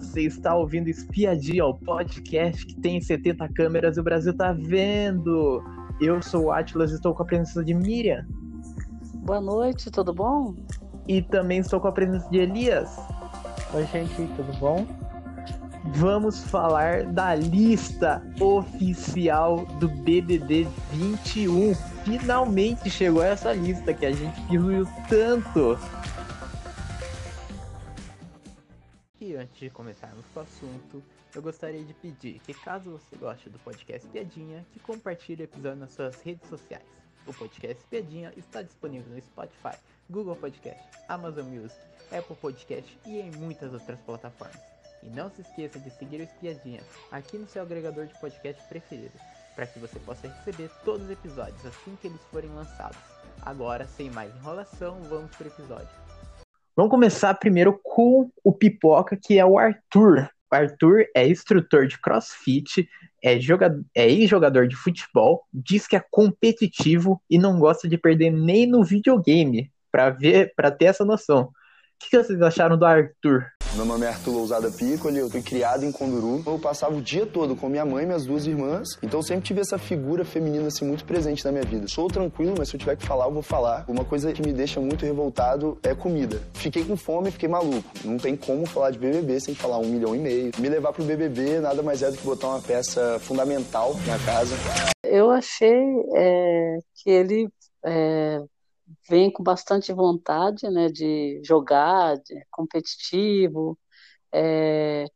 Você está ouvindo Espiadinha, o podcast que tem 70 câmeras e o Brasil tá vendo. Eu sou o Atlas e estou com a presença de Miriam. Boa noite, tudo bom? E também estou com a presença de Elias. Oi, gente, tudo bom? Vamos falar da lista oficial do BBB 21. Finalmente chegou essa lista que a gente pediu tanto. De começarmos com o assunto, eu gostaria de pedir que caso você goste do podcast Piadinha, que compartilhe o episódio nas suas redes sociais. O podcast Piadinha está disponível no Spotify, Google Podcast, Amazon Music, Apple Podcast e em muitas outras plataformas. E não se esqueça de seguir o Espiadinha aqui no seu agregador de podcast preferido, para que você possa receber todos os episódios assim que eles forem lançados. Agora, sem mais enrolação, vamos para o episódio. Vamos começar primeiro com o pipoca, que é o Arthur. O Arthur é instrutor de crossfit, é, jogador, é ex-jogador de futebol, diz que é competitivo e não gosta de perder nem no videogame, para ver, para ter essa noção. O que vocês acharam do Arthur? Meu nome é Arthur Lousada Piccoli, eu fui criado em Conduru. Eu passava o dia todo com minha mãe e minhas duas irmãs, então eu sempre tive essa figura feminina assim muito presente na minha vida. Sou tranquilo, mas se eu tiver que falar, eu vou falar. Uma coisa que me deixa muito revoltado é comida. Fiquei com fome, fiquei maluco. Não tem como falar de BBB sem falar um milhão e meio. Me levar pro BBB nada mais é do que botar uma peça fundamental na casa. Eu achei é, que ele é, vem com bastante vontade né, de jogar, de competitivo. É,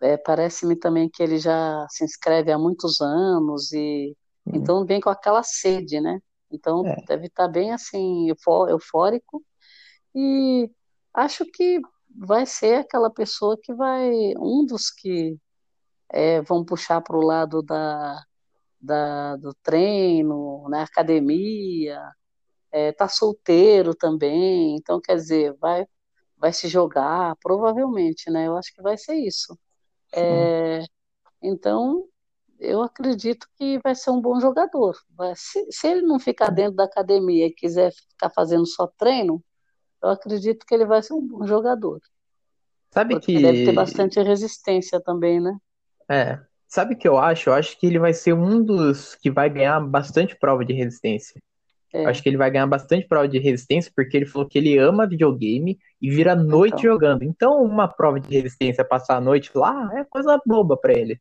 é, Parece-me também que ele já se inscreve há muitos anos e uhum. então vem com aquela sede, né? Então é. deve estar bem assim eufórico e acho que vai ser aquela pessoa que vai um dos que é, vão puxar para o lado da, da, do treino, na né, academia, é, tá solteiro também, então quer dizer, vai, vai se jogar, provavelmente, né? Eu acho que vai ser isso. É, então, eu acredito que vai ser um bom jogador. Se, se, ele não ficar dentro da academia e quiser ficar fazendo só treino, eu acredito que ele vai ser um bom jogador. Sabe Porque que deve ter bastante resistência também, né? É. Sabe o que eu acho? Eu acho que ele vai ser um dos que vai ganhar bastante prova de resistência. É. Acho que ele vai ganhar bastante prova de resistência, porque ele falou que ele ama videogame e vira noite então. jogando. Então, uma prova de resistência, passar a noite lá, é coisa boba para ele.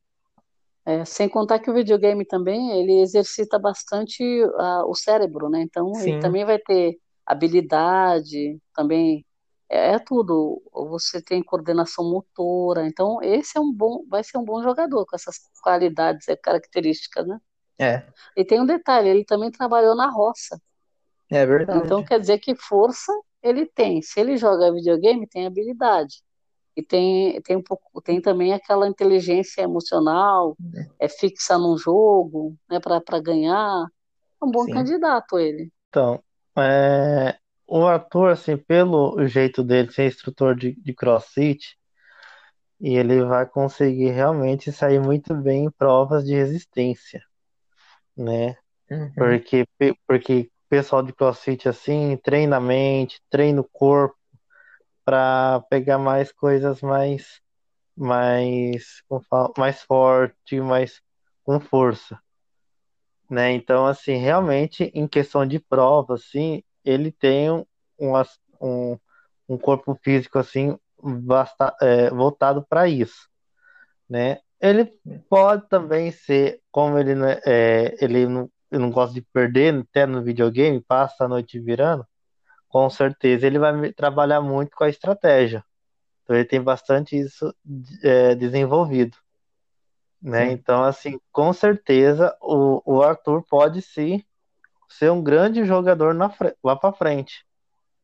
É, sem contar que o videogame também, ele exercita bastante uh, o cérebro, né? Então, Sim. ele também vai ter habilidade, também é, é, tudo. Você tem coordenação motora. Então, esse é um bom, vai ser um bom jogador com essas qualidades, e características, né? É. E tem um detalhe, ele também trabalhou na roça. É verdade. Então quer dizer que força ele tem. Se ele joga videogame, tem habilidade. E tem, tem, um pouco, tem também aquela inteligência emocional, é, é fixa num jogo, né, para ganhar. É um bom Sim. candidato ele. Então, é, o ator, assim, pelo jeito dele ser instrutor de, de crossfit, e ele vai conseguir realmente sair muito bem em provas de resistência né? Uhum. Porque, porque pessoal de crossfit assim treina a mente, treina o corpo para pegar mais coisas mais mais mais forte, mais com força, né? Então assim, realmente em questão de prova assim, ele tem um, um, um corpo físico assim basta, é, voltado para isso, né? Ele pode também ser, como ele, é, ele, não, não gosta de perder, até no videogame, passa a noite virando, com certeza ele vai trabalhar muito com a estratégia. Então ele tem bastante isso é, desenvolvido. Né? Então, assim, com certeza o, o Arthur pode sim ser um grande jogador na, lá para frente.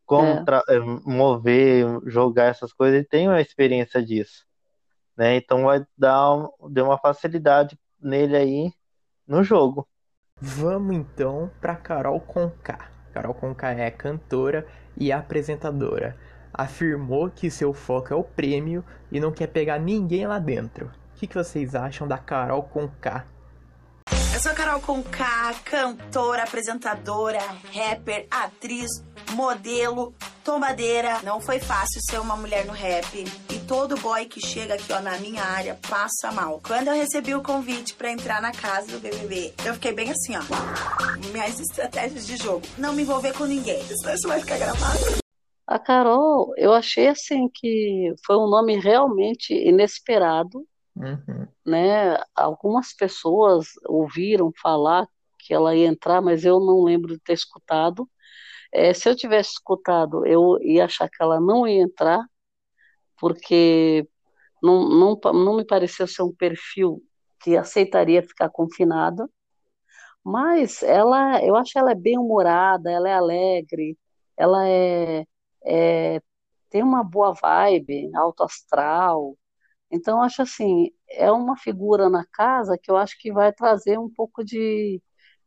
Como é. é. mover, jogar essas coisas, ele tem uma experiência disso né? Então vai dar um, uma facilidade nele aí no jogo. Vamos então para Carol Conká. Carol Conká é cantora e apresentadora. Afirmou que seu foco é o prêmio e não quer pegar ninguém lá dentro. O que, que vocês acham da Carol Conká? Eu sou Carol Conká, cantora, apresentadora, rapper, atriz, modelo tombadeira. Não foi fácil ser uma mulher no rap. E todo boy que chega aqui, ó, na minha área, passa mal. Quando eu recebi o convite para entrar na casa do BBB, eu fiquei bem assim, ó. Minhas estratégias de jogo. Não me envolver com ninguém. Senão isso vai ficar gravado. A Carol, eu achei assim que foi um nome realmente inesperado, Uhum. Né? Algumas pessoas ouviram falar que ela ia entrar, mas eu não lembro de ter escutado. É, se eu tivesse escutado, eu ia achar que ela não ia entrar, porque não, não, não me pareceu ser um perfil que aceitaria ficar confinada. Mas ela, eu acho ela é bem humorada, ela é alegre, ela é, é tem uma boa vibe, alto astral. Então, acho assim, é uma figura na casa que eu acho que vai trazer um pouco de,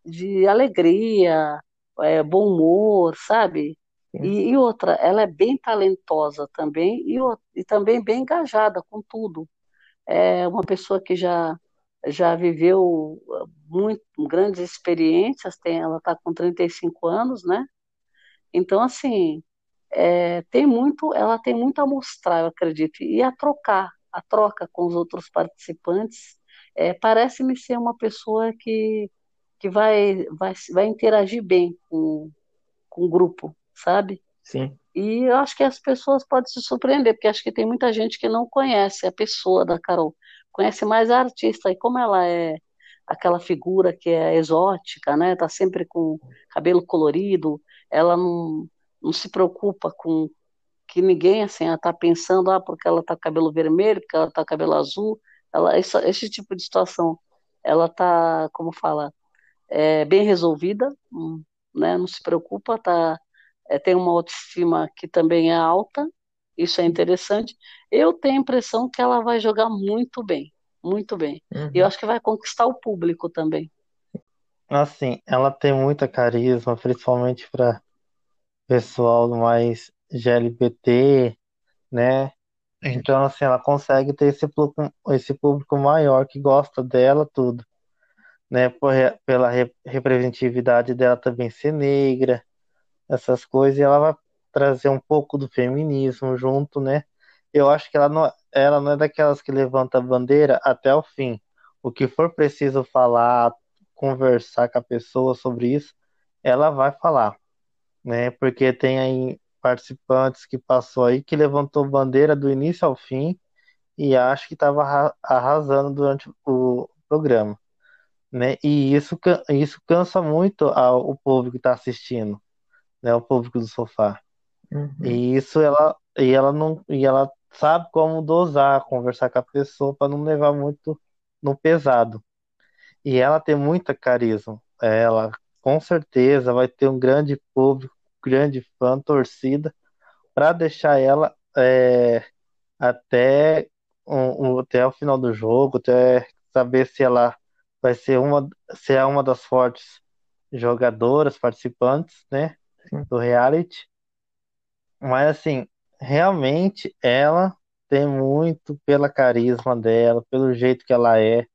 de alegria, é, bom humor, sabe? E, e outra, ela é bem talentosa também e, e também bem engajada com tudo. É uma pessoa que já, já viveu uh, muito, grandes experiências, tem, ela está com 35 anos, né? Então, assim, é, tem muito, ela tem muito a mostrar, eu acredito, e a trocar, a troca com os outros participantes, é, parece-me ser uma pessoa que, que vai, vai, vai interagir bem com, com o grupo, sabe? Sim. E eu acho que as pessoas podem se surpreender, porque acho que tem muita gente que não conhece a pessoa da Carol, conhece mais a artista, e como ela é aquela figura que é exótica, né? Tá sempre com cabelo colorido, ela não, não se preocupa com que ninguém assim ela tá pensando ah porque ela tá com cabelo vermelho porque ela tá com cabelo azul. Ela esse, esse tipo de situação. Ela tá como fala é, bem resolvida hum, né não se preocupa tá é, tem uma autoestima que também é alta isso é interessante. Eu tenho a impressão que ela vai jogar muito bem muito bem. Uhum. e eu acho que vai conquistar o público também. Assim, ela tem muita carisma, principalmente para pessoal mais GLBT, né? Então, assim, ela consegue ter esse público, esse público maior que gosta dela, tudo, né? Por, pela re- representatividade dela também ser negra, essas coisas, e ela vai trazer um pouco do feminismo junto, né? Eu acho que ela não, ela não é daquelas que levanta a bandeira até o fim. O que for preciso falar, conversar com a pessoa sobre isso, ela vai falar, né? Porque tem aí participantes que passou aí que levantou bandeira do início ao fim e acho que estava arrasando durante o programa, né? E isso, isso cansa muito ao, o povo que está assistindo, né? O público do sofá. Uhum. E isso ela e ela não e ela sabe como dosar, conversar com a pessoa para não levar muito no pesado. E ela tem muita carisma. Ela com certeza vai ter um grande público, grande fã, torcida para deixar ela é, até um- um- até o final do jogo, até saber se ela vai ser uma se é uma das fortes jogadoras, participantes, né, do reality. Mas assim, realmente ela tem muito pela carisma dela, pelo jeito que ela é,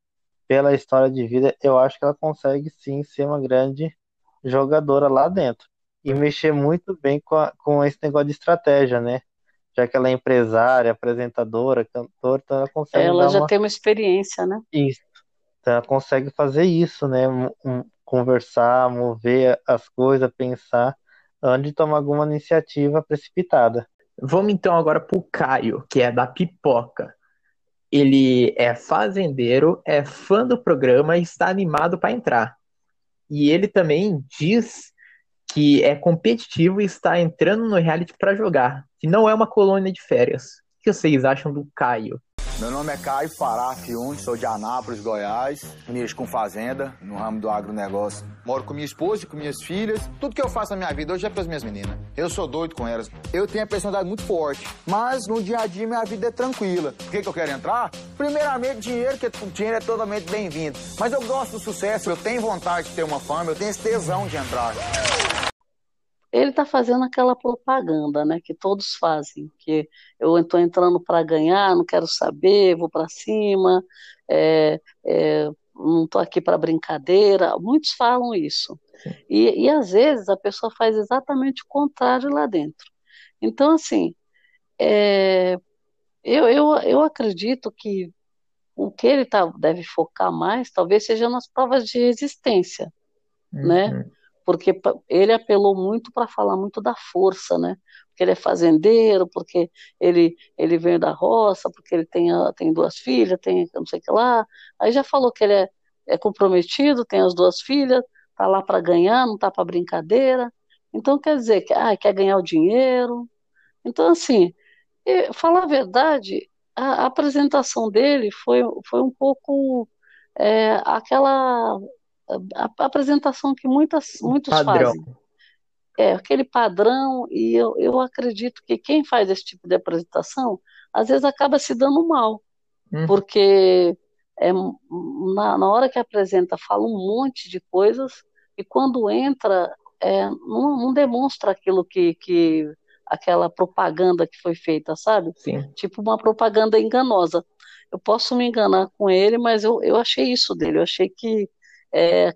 pela história de vida, eu acho que ela consegue sim ser uma grande jogadora lá dentro. E mexer muito bem com, a- com esse negócio de estratégia, né? Já que ela é empresária, apresentadora, cantora, então ela consegue ela dar já uma tem uma experiência né isso. Então ela consegue fazer isso, né? Conversar, mover as coisas, pensar, antes de tomar alguma iniciativa precipitada. Vamos então agora pro Caio, que é da Pipoca. Ele é fazendeiro, é fã do programa e está animado para entrar. E ele também diz que é competitivo e está entrando no reality para jogar, que não é uma colônia de férias. O que vocês acham do Caio? Meu nome é Caio Fará Fiundi, sou de Anápolis, Goiás. Mexo com fazenda, no ramo do agronegócio. Moro com minha esposa e com minhas filhas. Tudo que eu faço na minha vida hoje é pras minhas meninas. Eu sou doido com elas. Eu tenho a personalidade muito forte, mas no dia a dia minha vida é tranquila. Por que, que eu quero entrar? Primeiramente, dinheiro, que o dinheiro é totalmente bem-vindo. Mas eu gosto do sucesso, eu tenho vontade de ter uma fama, eu tenho esse tesão de entrar. Ele está fazendo aquela propaganda, né, que todos fazem, que eu estou entrando para ganhar, não quero saber, vou para cima, é, é, não estou aqui para brincadeira. Muitos falam isso. E, e às vezes a pessoa faz exatamente o contrário lá dentro. Então, assim, é, eu, eu, eu acredito que o que ele tá, deve focar mais talvez seja nas provas de resistência, né? Porque ele apelou muito para falar muito da força, né? Porque ele é fazendeiro, porque ele, ele veio da roça, porque ele tem, a- tem duas filhas, tem não sei o que lá. Aí já falou que ele é, é comprometido, tem as duas filhas, tá lá para ganhar, não tá para brincadeira. Então quer dizer que ah, quer ganhar o dinheiro. Então, assim, falar a verdade, a, a apresentação dele foi, foi um pouco é, aquela a, a apresentação que muitas, muitos Padrão. fazem. É aquele padrão, e eu, eu acredito que quem faz esse tipo de apresentação, às vezes acaba se dando mal, Uhum. porque é, na, na hora que apresenta fala um monte de coisas, e quando entra, é, não, não demonstra aquilo que, que aquela propaganda que foi feita, sabe? Sim. tipo uma propaganda enganosa. Eu posso me enganar com ele, mas eu, eu achei isso dele. Eu achei que, é,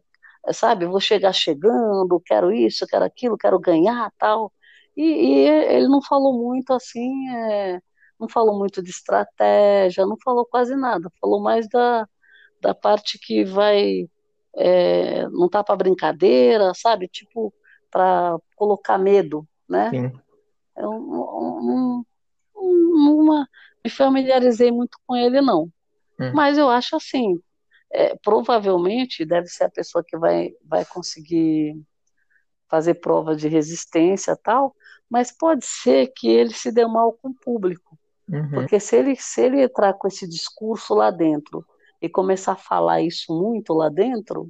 sabe, vou chegar chegando, quero isso, quero aquilo, quero ganhar, tal. E, e ele não falou muito assim, é, não falou muito de estratégia, não falou quase nada. Falou mais da, da parte que vai, é, não tá para brincadeira, sabe? Tipo, para colocar medo, né? Sim. Eu não, não, não me familiarizei muito com ele, não. Hum. Mas eu acho assim, é, provavelmente deve ser a pessoa que vai, vai conseguir fazer prova de resistência tal, mas pode ser que ele se dê mal com o público. Uhum. Porque se ele, se ele entrar com esse discurso lá dentro e começar a falar isso muito lá dentro,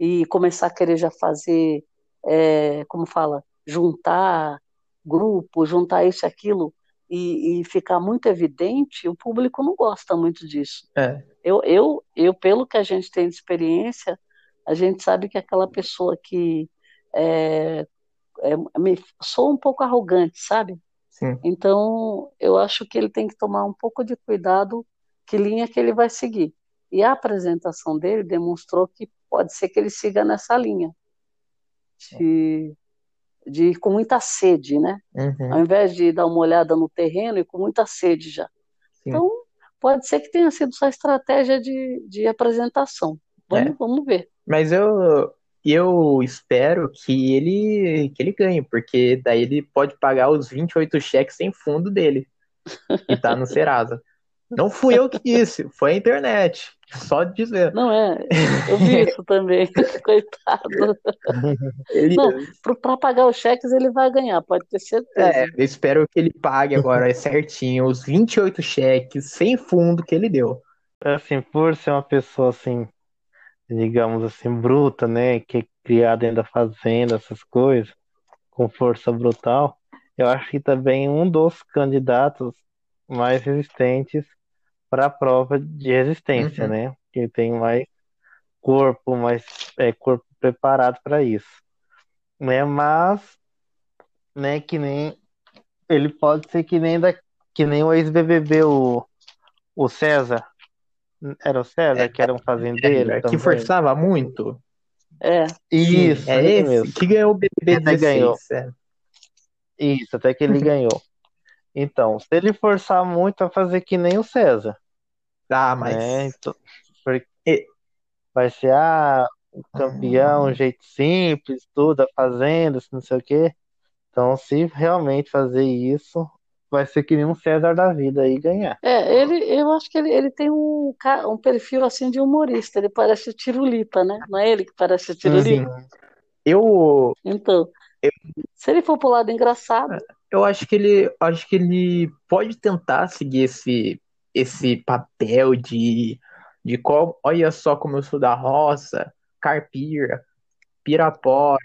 e começar a querer já fazer, é, como fala, juntar grupo, juntar isso e aquilo, e, e, ficar muito evidente, o público não gosta muito disso. É. Eu, eu, eu, pelo que a gente tem de experiência, a gente sabe que aquela pessoa que é, é, me, sou um pouco arrogante, sabe? Sim. Então, eu acho que ele tem que tomar um pouco de cuidado que linha que ele vai seguir. E a apresentação dele demonstrou que pode ser que ele siga nessa linha. De, de ir com muita sede, né? Uhum. Ao invés de dar uma olhada no terreno e com muita sede já. Sim. Então, pode ser que tenha sido só estratégia de, de apresentação. Vamos, É. vamos ver. Mas eu, eu espero que ele, que ele ganhe, porque daí ele pode pagar os 28 cheques sem fundo dele, que tá no Serasa. Não fui eu que disse, foi a internet. Só dizer. Não é, eu vi isso também, coitado. Ele, Não, Para pagar os cheques ele vai ganhar, pode ter certeza. é, eu espero que ele pague agora certinho os 28 cheques sem fundo que ele deu. Assim, por ser uma pessoa assim, digamos assim, bruta, né? Que é criada dentro da fazenda, essas coisas, com força brutal, eu acho que também um dos candidatos mais resistentes para a prova de resistência, Uhum. né? Que tem mais corpo, mais é, corpo preparado para isso, né? Mas, né? Que nem ele pode ser que nem da, que nem o ex-BBB o, o César, era o César que era um fazendeiro que também. forçava muito. É, Isso, é ele esse mesmo. que ganhou o BBB Até 16. ganhou. é. Isso, até que ele ganhou. Então, se ele forçar muito, vai fazer que nem o César, Ah, mas né? Então, porque E- vai ser ah, o campeão, um jeito simples, tudo, a fazenda, não sei o quê. Então, se realmente fazer isso, vai ser que nem um César da vida aí ganhar. é, ele, eu acho que ele, ele tem um, um perfil assim de humorista, ele parece o Tirulipa, né? Não é ele que parece o Tirulipa? Sim. eu, Então, se ele for pro lado engraçado, eu acho que ele acho que ele pode tentar seguir esse esse papel de de qual, olha só como eu sou da roça, Carpira, Pirapó,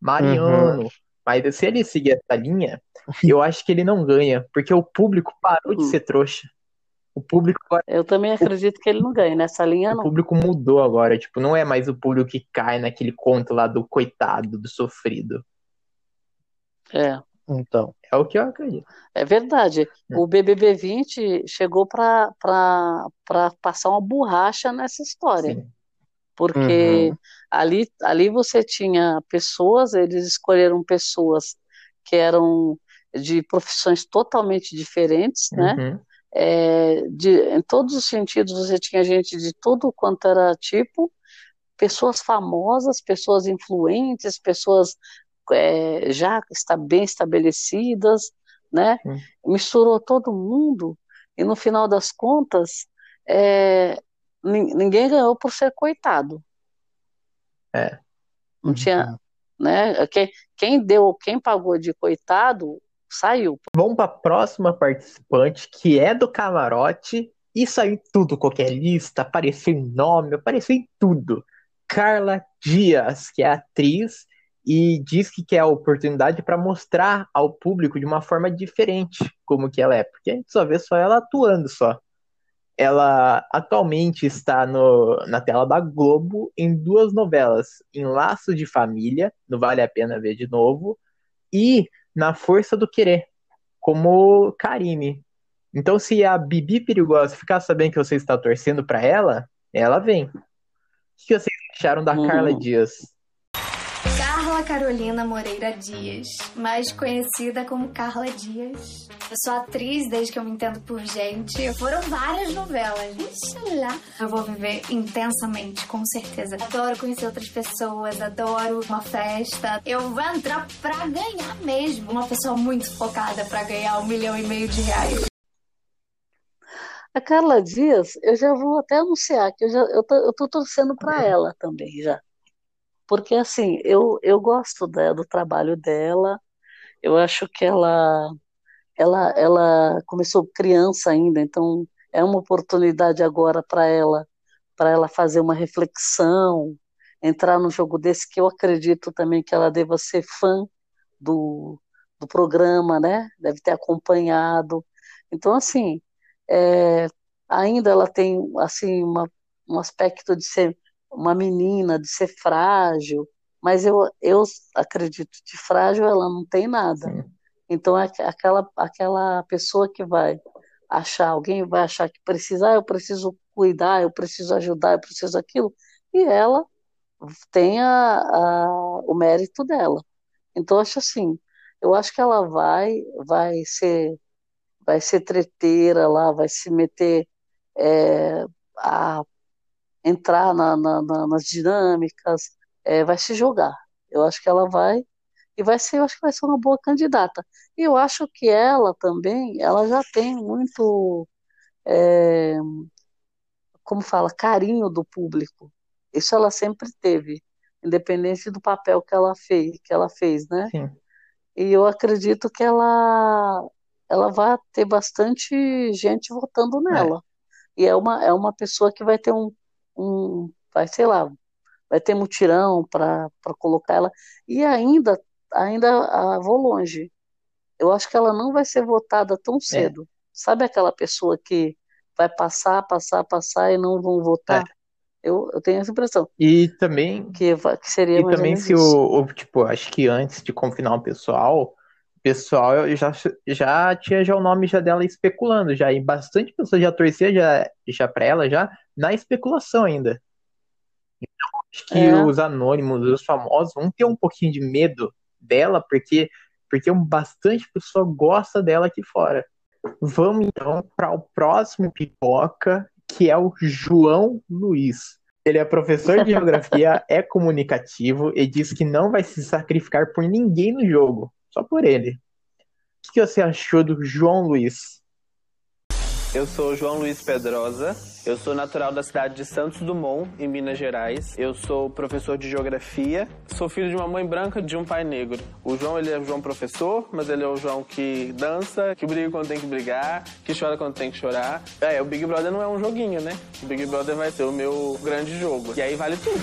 Mariano. Mas se ele seguir essa linha, eu acho que ele não ganha, porque o público parou de Hum. ser trouxa. O público agora eu também acredito que ele não ganha nessa linha, O não. público mudou agora, tipo, não é mais o público que cai naquele conto lá do coitado, do sofrido. É. Então, É o que eu acredito. É verdade. Hum. O BBB 20 chegou para passar uma borracha nessa história. Sim. Porque Uhum. ali, ali você tinha pessoas, eles escolheram pessoas que eram de profissões totalmente diferentes, né? Uhum. É, de, em todos os sentidos, você tinha gente de tudo quanto era tipo, pessoas famosas, pessoas influentes, pessoas é, já está bem estabelecidas, né? Hum. Misturou todo mundo e no final das contas é, ninguém ganhou por ser coitado. É. Não tinha, né? Quem, quem deu, quem pagou de coitado saiu. Vamos para a próxima participante, que é do camarote e saiu em tudo, qualquer lista, apareceu em nome, apareceu em tudo. Carla Dias, que é atriz e diz que quer a oportunidade para mostrar ao público de uma forma diferente como que ela é, porque a gente só vê só ela atuando só. Ela atualmente está no, na tela da Globo em duas novelas, em Laço de Família, no Vale a Pena Ver de Novo, e na Força do Querer, como Karine. Então, se a Bibi Perigosa ficar sabendo que você está torcendo para ela, ela vem. O que vocês acharam da Uhum. Carla Dias? Carla Carolina Moreira Dias, mais conhecida como Carla Dias. Eu sou atriz desde que eu me entendo por gente. Foram várias novelas. Ixi, lá. Eu vou viver intensamente, com certeza. Adoro conhecer outras pessoas, adoro uma festa. Eu vou entrar pra ganhar mesmo. Uma pessoa muito focada pra ganhar um milhão e meio de reais. A Carla Dias, eu já vou até anunciar que eu já eu tô, eu tô torcendo para ela também já. Porque assim, eu, eu gosto da- do trabalho dela. Eu acho que ela ela ela começou criança ainda, então é uma oportunidade agora para ela para ela fazer uma reflexão, entrar num jogo desse que eu acredito também que ela deva ser fã do, do programa, né? Deve ter acompanhado. Então assim, é, ainda ela tem assim uma, um aspecto de ser uma menina, de ser frágil, mas eu, eu acredito que frágil ela não tem nada. Sim. Então é aquela aquela pessoa que vai achar, alguém vai achar que precisa, ah, eu preciso cuidar, eu preciso ajudar, eu preciso aquilo, e ela tem a, a- o mérito dela. Então acho assim, eu acho que ela vai vai ser vai ser treteira lá, vai se meter é, a entrar na- na- na- nas dinâmicas, é, vai se jogar. Eu acho que ela vai e vai ser, eu acho que vai ser uma boa candidata. E eu acho que ela também, ela já tem muito, é, como fala, carinho do público. Isso ela sempre teve, independente do papel que ela fez, que ela fez, né? Sim. E eu acredito que ela ela vai ter bastante gente votando nela. E é uma, é uma pessoa que vai ter um, um vai, sei lá, vai ter mutirão para colocar ela. E ainda, ainda vou longe. Eu acho que ela não vai ser votada tão cedo. Sabe aquela pessoa que vai passar, passar, passar e não vão votar? Eu, eu tenho essa impressão E também que, que seria E também se o, o- tipo, acho que antes de confinar o pessoal, pessoal já, já tinha já o nome já dela especulando já, e bastante pessoas já torcia já, já pra ela já na especulação ainda. Então, acho que É. os anônimos, os famosos vão ter um pouquinho de medo dela, porque porque um bastante pessoa gosta dela aqui fora. Vamos então para o próximo pipoca, que é o João Luiz. Ele é professor de geografia, é comunicativo e diz que não vai se sacrificar por ninguém no jogo, só por ele. O que você achou do João Luiz? Eu sou João Luiz Pedrosa, eu sou natural da cidade de Santos Dumont, em Minas Gerais. Eu sou professor de geografia, sou filho de uma mãe branca e de um pai negro. O João, ele é o João professor, mas ele é o João que dança, que briga quando tem que brigar, que chora quando tem que chorar. É, o Big Brother não é um joguinho, né? O Big Brother vai ser o meu grande jogo. E aí vale tudo.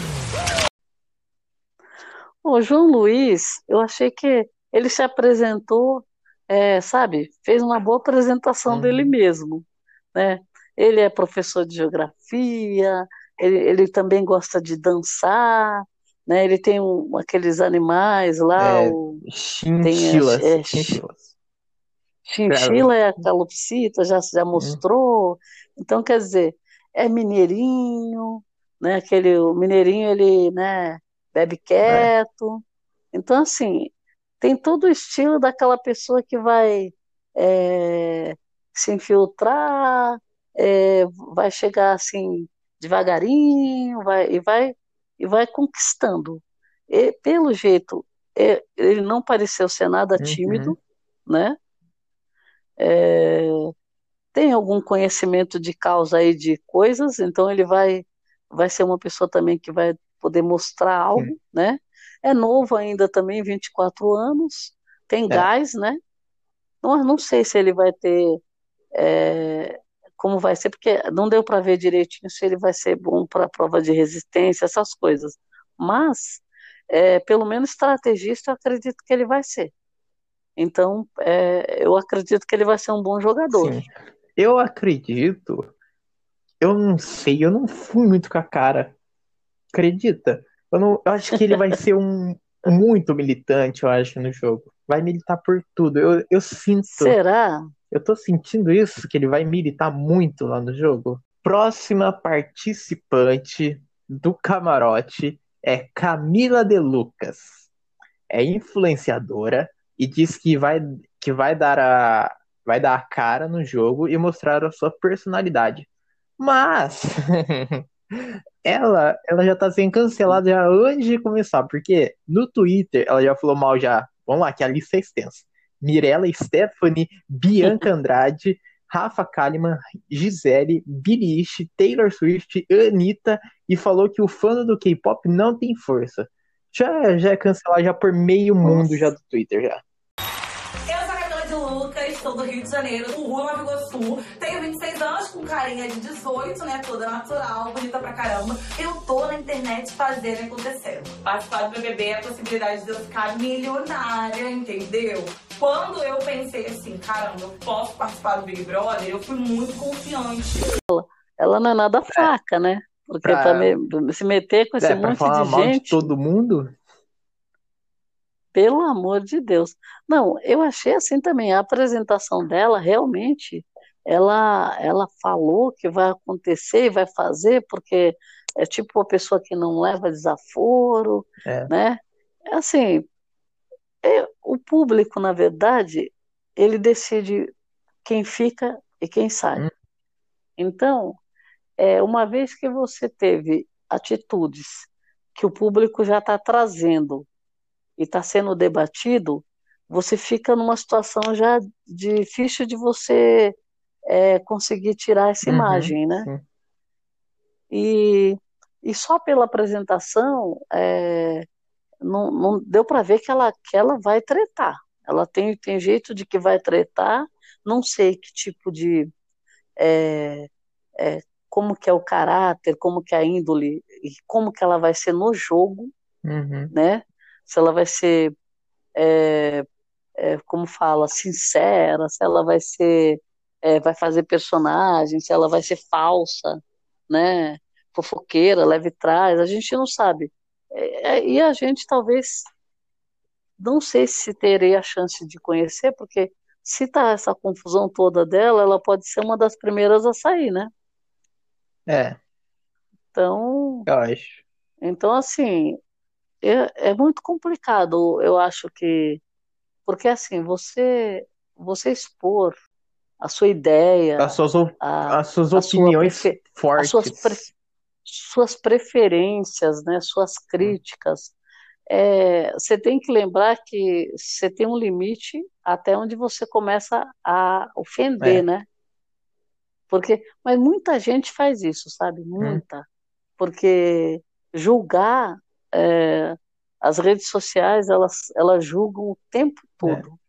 O João Luiz, eu achei que ele se apresentou, é, sabe, fez uma boa apresentação Uhum. dele mesmo, né? Ele é professor de geografia, ele, ele também gosta de dançar, né? Ele tem um- aqueles animais lá, É, o Chinchilas. Tem, é, é, chinchilas. chinchila é a calopsita, já, já mostrou. Então, quer dizer, é mineirinho, né? Aquele, o mineirinho, ele, né, bebe quieto. Então, assim, tem todo o estilo daquela pessoa que vai é, se infiltrar, é, vai chegar assim devagarinho, vai e vai e vai conquistando. E, pelo jeito, é, ele não pareceu ser nada Uhum. tímido, né? É, tem algum conhecimento de causa aí de coisas, então ele vai vai ser uma pessoa também que vai poder mostrar algo, né? É novo ainda também, 24 anos, tem gás, né? Não, não sei se ele vai ter é, como vai ser, porque não deu para ver direitinho se ele vai ser bom para prova de resistência, essas coisas. Mas, é, pelo menos estrategista, eu acredito que ele vai ser. Então, é, eu acredito que ele vai ser um bom jogador. Sim. Eu acredito. Eu não sei, eu não fui muito com a cara. Acredita? Eu, não, eu acho que ele vai ser um muito militante, eu acho, no jogo. Vai militar por tudo. Eu, eu sinto. Será? Eu tô sentindo isso, que ele vai militar muito lá no jogo. Próxima participante do camarote é Camila De Lucas. É influenciadora e diz que vai, que vai dar a vai dar a cara no jogo e mostrar a sua personalidade. Mas ela, ela já tá sendo cancelada já antes de começar, porque no Twitter ela já falou mal já. Vamos lá, que a lista é extensa. Mirella Stephanie, Bianca Andrade, Rafa Kalimann, Gisele, Billie Taylor Swift, Anitta e falou que o fã do K-pop não tem força. Já, já é cancelado já por meio mundo já do Twitter já. Lucas, sou do Rio de Janeiro, do Rua Nova Iguaçu. Tenho 26 anos, com carinha de 18, né? Toda natural, bonita pra caramba. Eu tô na internet fazendo acontecer. Participar do BBB é a possibilidade de eu ficar milionária, entendeu? Quando eu pensei assim, caramba, eu posso participar do Big Brother, eu fui muito confiante. Ela não é nada fraca, né? Porque Pra- se meter com esse É, pra monte falar de mal de gente, todo mundo, pelo amor de Deus. Não, eu achei assim também, a apresentação dela realmente, ela, ela falou que vai acontecer e vai fazer, porque é tipo uma pessoa que não leva desaforo, É. né? Assim, é, o público, na verdade, ele decide quem fica e quem sai. Hum. Então, é, uma vez que você teve atitudes que o público já está trazendo e está sendo debatido, você fica numa situação já difícil de você é, conseguir tirar essa Uhum, imagem, né? sim. E, e só pela apresentação, é, não, não deu para ver que ela, que ela vai tretar. Ela tem, tem jeito de que vai tretar, não sei que tipo de. é, é, como que é o caráter, como que é a índole, e como que ela vai ser no jogo, Uhum. né? Se ela vai ser, é, é, como fala, sincera, se ela vai ser, é, vai fazer personagem, se ela vai ser falsa, né? Fofoqueira, leve trás, a gente não sabe. É, é, e a gente talvez não sei se terei a chance de conhecer, porque se tá essa confusão toda dela, ela pode ser uma das primeiras a sair, né? É, Então, eu acho. Então, assim, é, é muito complicado, eu acho que, porque assim, você, você expor a sua ideia, As suas, a, as suas sua opiniões as fortes. suas, pre- suas preferências, né, suas críticas, é, você tem que lembrar que você tem um limite até onde você começa a ofender, É. né? Porque, mas muita gente faz isso, sabe? Muita. Porque julgar, é, as redes sociais, elas, elas julgam o tempo todo,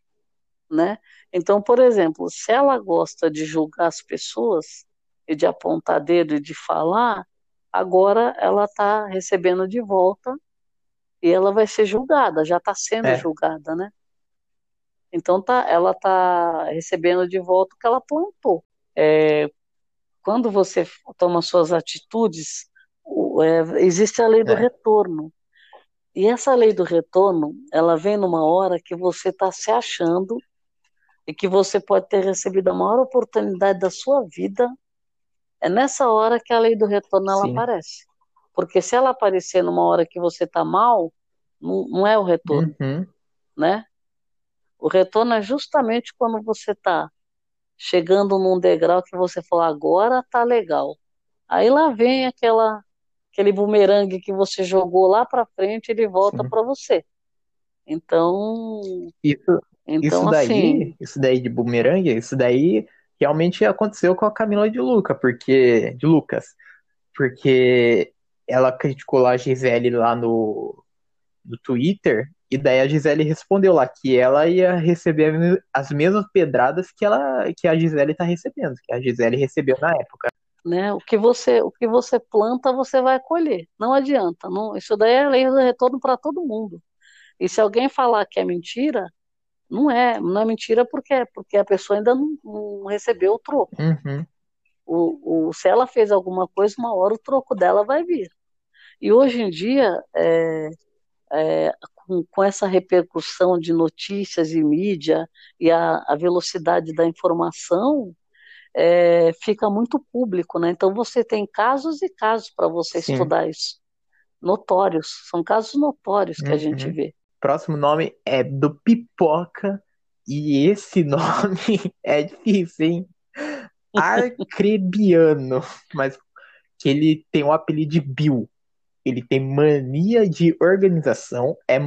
né? Então, por exemplo, se ela gosta de julgar as pessoas e de apontar dedo e de falar, agora ela está recebendo de volta e ela vai ser julgada, já está sendo É. julgada, né? Então tá, ela está recebendo de volta o que ela plantou. É, quando você toma suas atitudes, é, existe a lei do É. retorno. E essa lei do retorno, ela vem numa hora que você está se achando e que você pode ter recebido a maior oportunidade da sua vida. É nessa hora que a lei do retorno ela Sim. aparece. Porque se ela aparecer numa hora que você está mal, não, não é o retorno Uhum. né? O retorno é justamente quando você está chegando num degrau que você fala, agora tá legal. Aí lá vem aquela aquele bumerangue que você jogou lá para frente, ele volta para você. Então, isso, então isso daí, assim, isso daí de bumerangue, isso daí realmente aconteceu com a Camila de Luca, porque de Lucas, porque ela criticou lá a Gisele lá no, no Twitter, e daí a Gisele respondeu lá que ela ia receber as mesmas pedradas que ela que a Gisele tá recebendo, que a Gisele recebeu na época. Né? O que você o que você planta, você vai colher. Não adianta, não, isso daí é lei do retorno para todo mundo. E se alguém falar que é mentira, não é, não é mentira porque porque a pessoa ainda não, não recebeu o troco. Uhum. O, o, se ela fez alguma coisa, uma hora o troco dela vai vir. E hoje em dia, é, é, com, com, essa repercussão de notícias e mídia e a, a velocidade da informação, é, fica muito público, né? Então você tem casos e casos para você Sim. estudar isso. Notórios, são casos notórios que a gente Uhum. vê. Próximo nome é do Pipoca, e esse nome é difícil, hein? Arcrebiano, mas que ele tem o apelido de Bill. Ele tem mania de organização, é,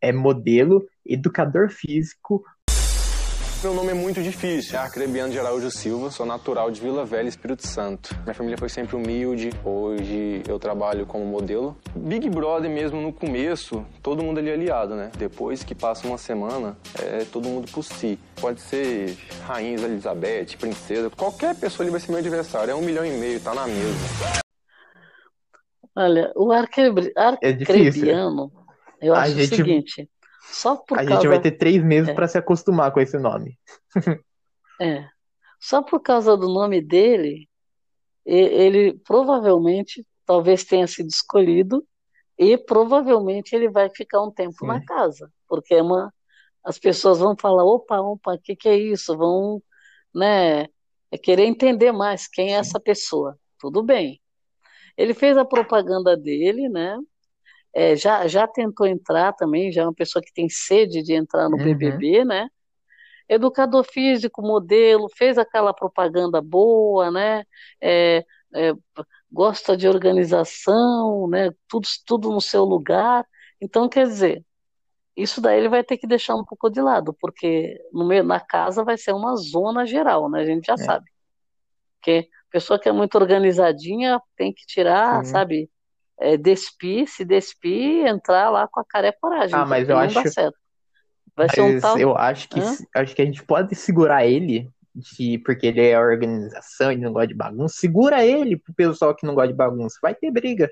é modelo, educador físico, Meu nome é muito difícil. É Arcrebiano de Araújo Silva, sou natural de Vila Velha, Espírito Santo. Minha família foi sempre humilde, hoje eu trabalho como modelo. Big Brother mesmo no começo, todo mundo ali é aliado, né? Depois que passa uma semana, é todo mundo por si. Pode ser Rainha Elizabeth, Princesa, qualquer pessoa ali vai ser meu adversário. É um milhão e meio, tá na mesa. Olha, o arcrebri- É difícil. arcrebiano, eu A acho gente- o seguinte, só por a causa gente vai ter três meses É. para se acostumar com esse nome. É. Só por causa do nome dele, ele provavelmente talvez tenha sido escolhido e provavelmente ele vai ficar um tempo Sim. na casa, porque é uma, as pessoas vão falar, opa, opa, o que que é isso? Vão, né, querer entender mais quem é essa pessoa. Tudo bem. Ele fez a propaganda dele, né? É, já, já tentou entrar também, já é uma pessoa que tem sede de entrar no Uhum. BBB, né? Educador físico, modelo, fez aquela propaganda boa, né? É, é, gosta de organização, né? Tudo, tudo no seu lugar. Então, quer dizer, isso daí ele vai ter que deixar um pouco de lado, porque no meio, na casa vai ser uma zona geral, né? A gente já É. sabe. Porque pessoa que é muito organizadinha tem que tirar, Sim. sabe? É, despir, se despir entrar lá com a cara e a coragem, Ah, mas eu acho-. Vai ser um tal. eu acho que, Hã? acho que a gente pode segurar ele, de, porque ele é organização, ele não gosta de bagunça. Segura ele pro pessoal que não gosta de bagunça. Vai ter briga.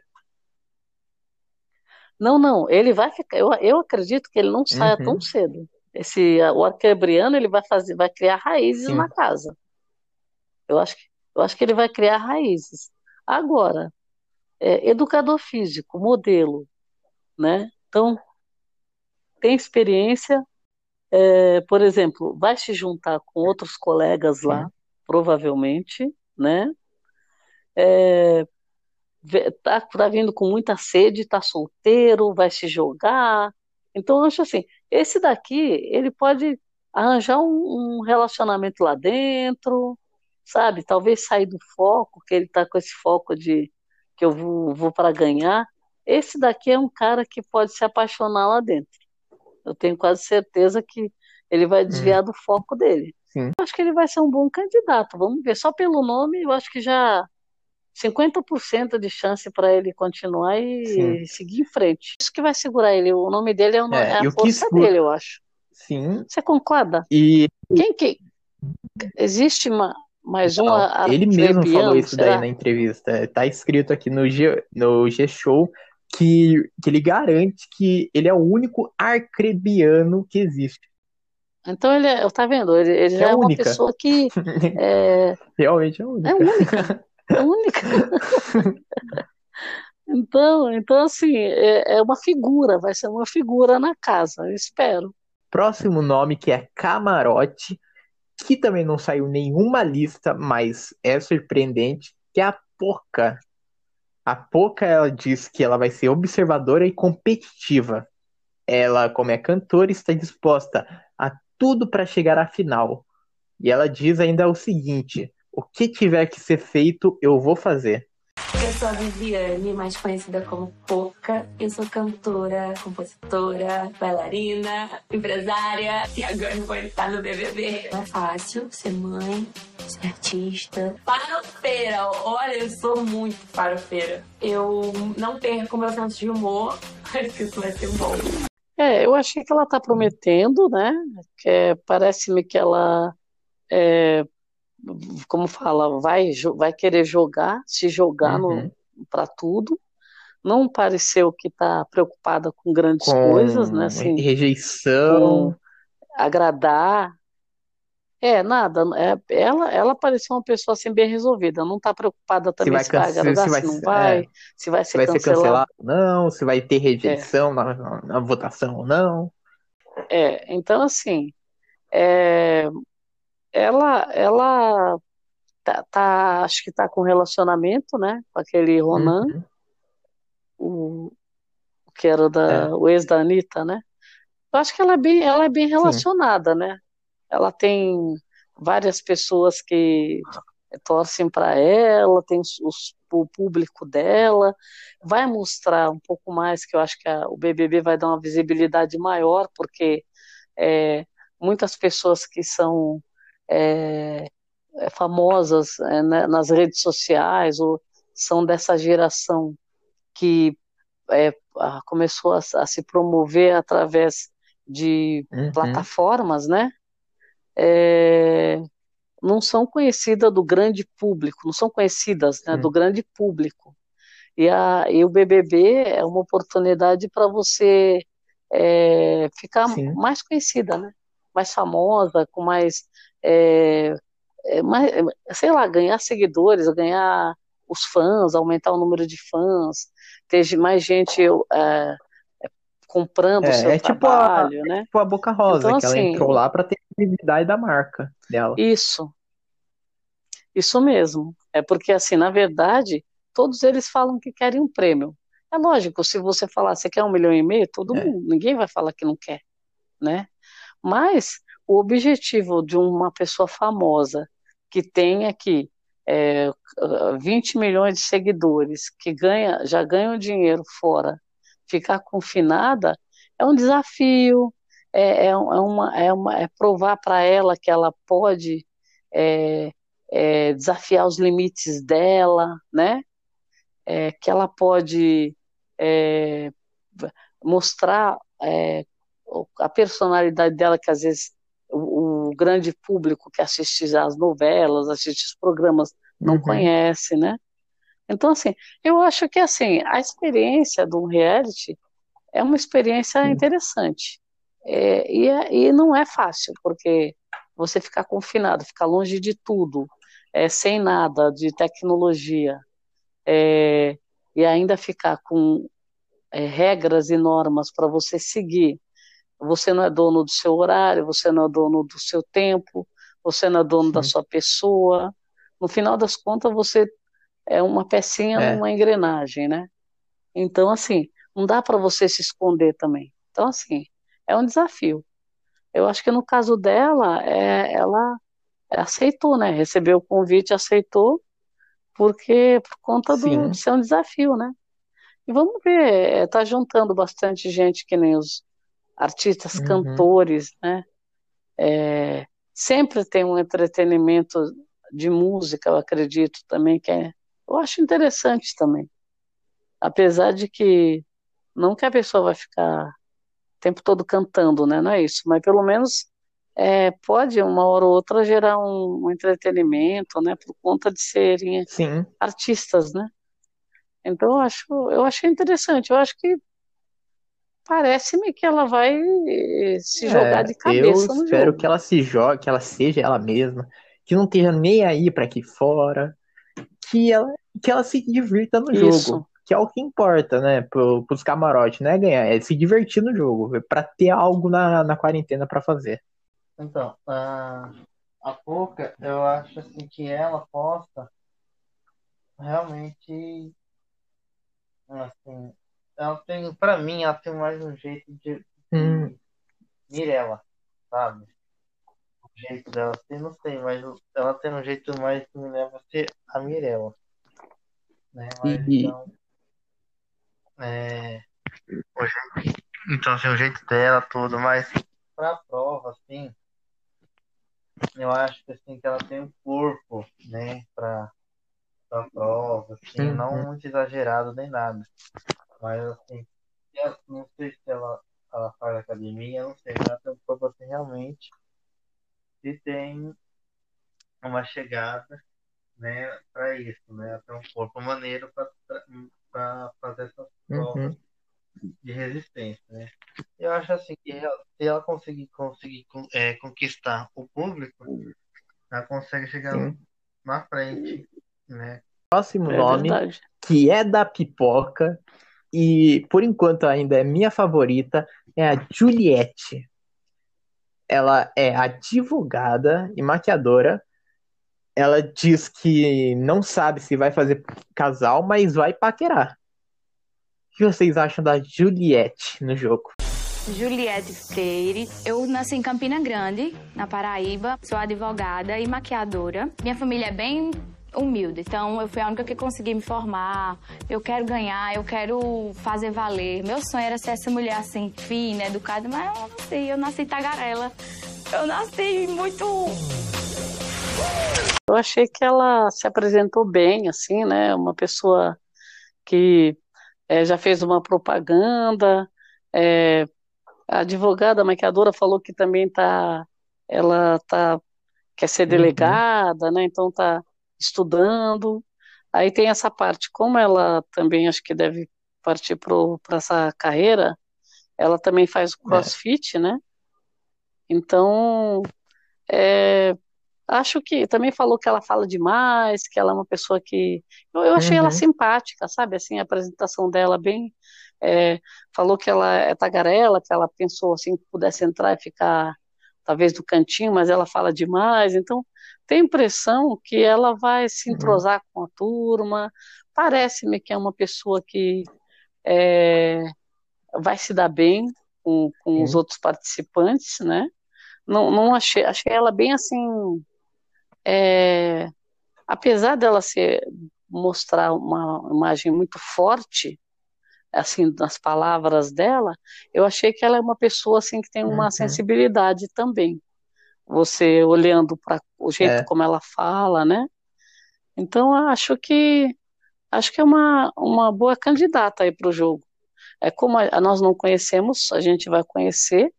Não, não, ele vai ficar. Eu, eu acredito que ele não saia Uhum. tão cedo. Esse, o arquebriano, ele vai fazer, vai criar raízes Sim. na casa. Eu acho que, eu acho que ele vai criar raízes. Agora, é, educador físico, modelo, né? Então, tem experiência, é, por exemplo, vai se juntar com outros colegas lá, provavelmente, né? É, tá, tá vindo com muita sede, tá solteiro, vai se jogar. Então, eu acho assim, esse daqui, ele pode arranjar um, um relacionamento lá dentro, sabe? Talvez sair do foco, que ele tá com esse foco de que eu vou, vou para ganhar. Esse daqui é um cara que pode se apaixonar lá dentro. Eu tenho quase certeza que ele vai desviar do foco dele. Sim. Eu acho que ele vai ser um bom candidato. Vamos ver. Só pelo nome, eu acho que já 50% de chance para ele continuar e Sim. seguir em frente. Isso que vai segurar ele. O nome dele é, o É, é a que força dele, eu acho. Sim. Você concorda? E Quem que. Existe ma- mais Não, a- ele mesmo falou isso daí será? na entrevista. Tá escrito aqui no G, no G-Show que, que ele garante que ele é o único arcrebiano que existe. Então ele é, tá vendo? Ele, ele É é uma única. pessoa que é, Realmente é o único. é única. É única. Então, então assim, é, é uma figura, vai ser uma figura na casa, eu espero. Próximo nome que é Camarote, que também não saiu nenhuma lista, mas é surpreendente, que é a Poca. A Poca, ela diz que ela vai ser observadora e competitiva. Ela, como é cantora, está disposta a tudo para chegar à final. E ela diz ainda o seguinte: o que tiver que ser feito, eu vou fazer. Eu sou a Viviane, mais conhecida como Poca. Eu sou cantora, compositora, bailarina, empresária e agora vou estar no BBB. Não é fácil ser mãe, ser artista. Farofeira, olha, eu sou muito farofeira. Eu não perco meu senso de humor, mas isso vai ser bom. É, eu achei que ela está prometendo, né? Que é, parece-me que ela é, como fala, vai, vai querer jogar, se jogar Uhum. para tudo. Não pareceu que está preocupada com grandes Com coisas, né? Assim, rejeição. agradar. É, nada. É, ela, ela pareceu uma pessoa assim bem resolvida. Não está preocupada Se também vai, se vai agradar, se vai, se não vai, é, se vai se ser vai ser cancelado. cancelado ou não, se vai ter rejeição na, na- na votação ou não. É, então assim, é, ela, ela tá, tá- acho que tá com relacionamento, né, com aquele Ronan, Uhum. o, que era da, É. o ex da Anitta, né? Eu acho que ela é bem, ela é bem relacionada, né? Ela tem várias pessoas que torcem para ela, tem os- o público dela, vai mostrar um pouco mais, que eu acho que a- o BBB vai dar uma visibilidade maior, porque é, muitas pessoas que são é, é, famosas é, nas redes sociais ou são dessa geração que é, começou a, a se promover através de Uhum. plataformas, né? É, não são conhecidas do grande público, não são conhecidas, né, Sim. do grande público. E, a, e o BBB é uma oportunidade para você é, ficar Sim. mais conhecida, né? Mais famosa, com mais, é, é, mais, é, sei lá, ganhar seguidores, ganhar os fãs, aumentar o número de fãs, ter mais gente é, é, comprando o É, seu é tipo a, trabalho, é né? tipo a Boca Rosa, Então, que ela assim, entrou lá para ter visibilidade da marca dela. Isso, isso mesmo. É porque, assim, na verdade, todos eles falam que querem um prêmio. É lógico, se você falar, você quer um milhão e meio, todo mundo, ninguém vai falar que não quer, né? Mas o objetivo de uma pessoa famosa que tem aqui é, 20 milhões de seguidores, que ganha, já ganha dinheiro fora, ficar confinada, é um desafio, é, é, uma, é, uma, é provar para ela que ela pode é, é, desafiar os limites dela, né? É, que ela pode é, mostrar é, a personalidade dela, que às vezes grande público que assiste as novelas, assiste os programas, não Uhum. conhece, né? Então, assim, eu acho que assim, a experiência de um reality é uma experiência interessante. É, e, é- e não é fácil, porque você ficar confinado, ficar longe de tudo, é, sem nada de tecnologia, é, e ainda ficar com é, regras e normas para você seguir. Você não é dono do seu horário, você não é dono do seu tempo, você não é dono da Sim. sua pessoa. No final das contas, você é uma pecinha É. numa engrenagem, né? Então, assim, não dá para você se esconder também. Então, assim, é um desafio. Eu acho que no caso dela, é, ela aceitou, né? Recebeu o convite, aceitou, porque por conta Sim. do ser um desafio, né? E vamos ver, tá juntando bastante gente que nem os artistas, Uhum. cantores, né? É, sempre tem um entretenimento de música, eu acredito também que é, eu acho interessante também. Apesar de que não que a pessoa vai ficar o tempo todo cantando, né? Não é isso, mas pelo menos é, pode uma hora ou outra gerar um, um entretenimento, né? Por conta de serem Sim. artistas, né? Então eu acho, eu achei interessante. Eu acho que parece-me que ela vai se jogar É, de eu cabeça no espero jogo. que ela se jogue, que ela seja ela mesma, que não esteja nem aí para aqui fora, que ela, que ela se divirta no Isso. jogo, que é o que importa, né, pro, pros camarotes, não é ganhar, é se divertir no jogo, é pra ter algo na, na quarentena pra fazer. Então, a, a Pouca, eu acho assim que ela posta realmente assim, ela tem, pra mim, ela tem mais um jeito de Hum, Mirella, sabe? jeito dela assim, não sei, mas ela tem um jeito mais que me leva a ser a Mirella. Né? Mas, E- então, é, o jeito, então, assim, o jeito dela, tudo, mas pra prova, assim, eu acho que, assim, que ela tem um corpo, né, pra, pra prova, assim, Uhum. não muito exagerado nem nada. Mas, assim, se não sei se ela, ela faz academia, não sei, mas ela tem um corpo, assim, realmente, que tem uma chegada, né, pra isso, né, ela tem um corpo maneiro pra, pra fazer essas provas Uhum. de resistência, né? Eu acho assim que ela- se ela conseguir conseguir con- é, conquistar o público, ela consegue chegar Sim. na frente, né? Próximo É nome, verdade. que é da pipoca, e por enquanto ainda é minha favorita, é a Juliette. Ela é advogada e maquiadora. Ela diz que não sabe se vai fazer casal, mas vai paquerar. O que vocês acham da Juliette no jogo? Juliette Freire. Eu nasci em Campina Grande, na Paraíba. Sou advogada e maquiadora. Minha família é bem humilde, então eu fui a única que consegui me formar. Eu quero ganhar, eu quero fazer valer. Meu sonho era ser essa mulher assim, fina, educada, mas eu não nasci, eu nasci tagarela. Eu nasci muito. Eu achei que ela se apresentou bem, assim, né? Uma pessoa que eh, já fez uma propaganda. eh, a advogada, a maquiadora falou que também tá, ela tá, quer ser delegada, né? Então tá estudando. Aí tem essa parte, como ela também acho que deve partir para essa carreira, ela também faz o CrossFit, né? Então, é, acho que também falou que ela fala demais, que ela é uma pessoa que. Eu, eu achei ela Uhum. simpática, sabe? Assim, a apresentação dela bem. é, falou que ela é tagarela, que ela pensou assim que pudesse entrar e ficar talvez do cantinho, mas ela fala demais. Então, tem a impressão que ela vai se entrosar com a turma. Parece-me que é uma pessoa que é, vai se dar bem com, com os Sim. outros participantes, né? Não, não achei, achei ela bem assim, é, apesar dela ser mostrar uma imagem muito forte, assim, nas palavras dela, eu achei que ela é uma pessoa assim que tem uma Uhum. sensibilidade também. Você olhando para o jeito É. como ela fala, né? Então acho que acho que é uma, uma boa candidata aí para o jogo. É como a, nós não conhecemos, a gente vai conhecer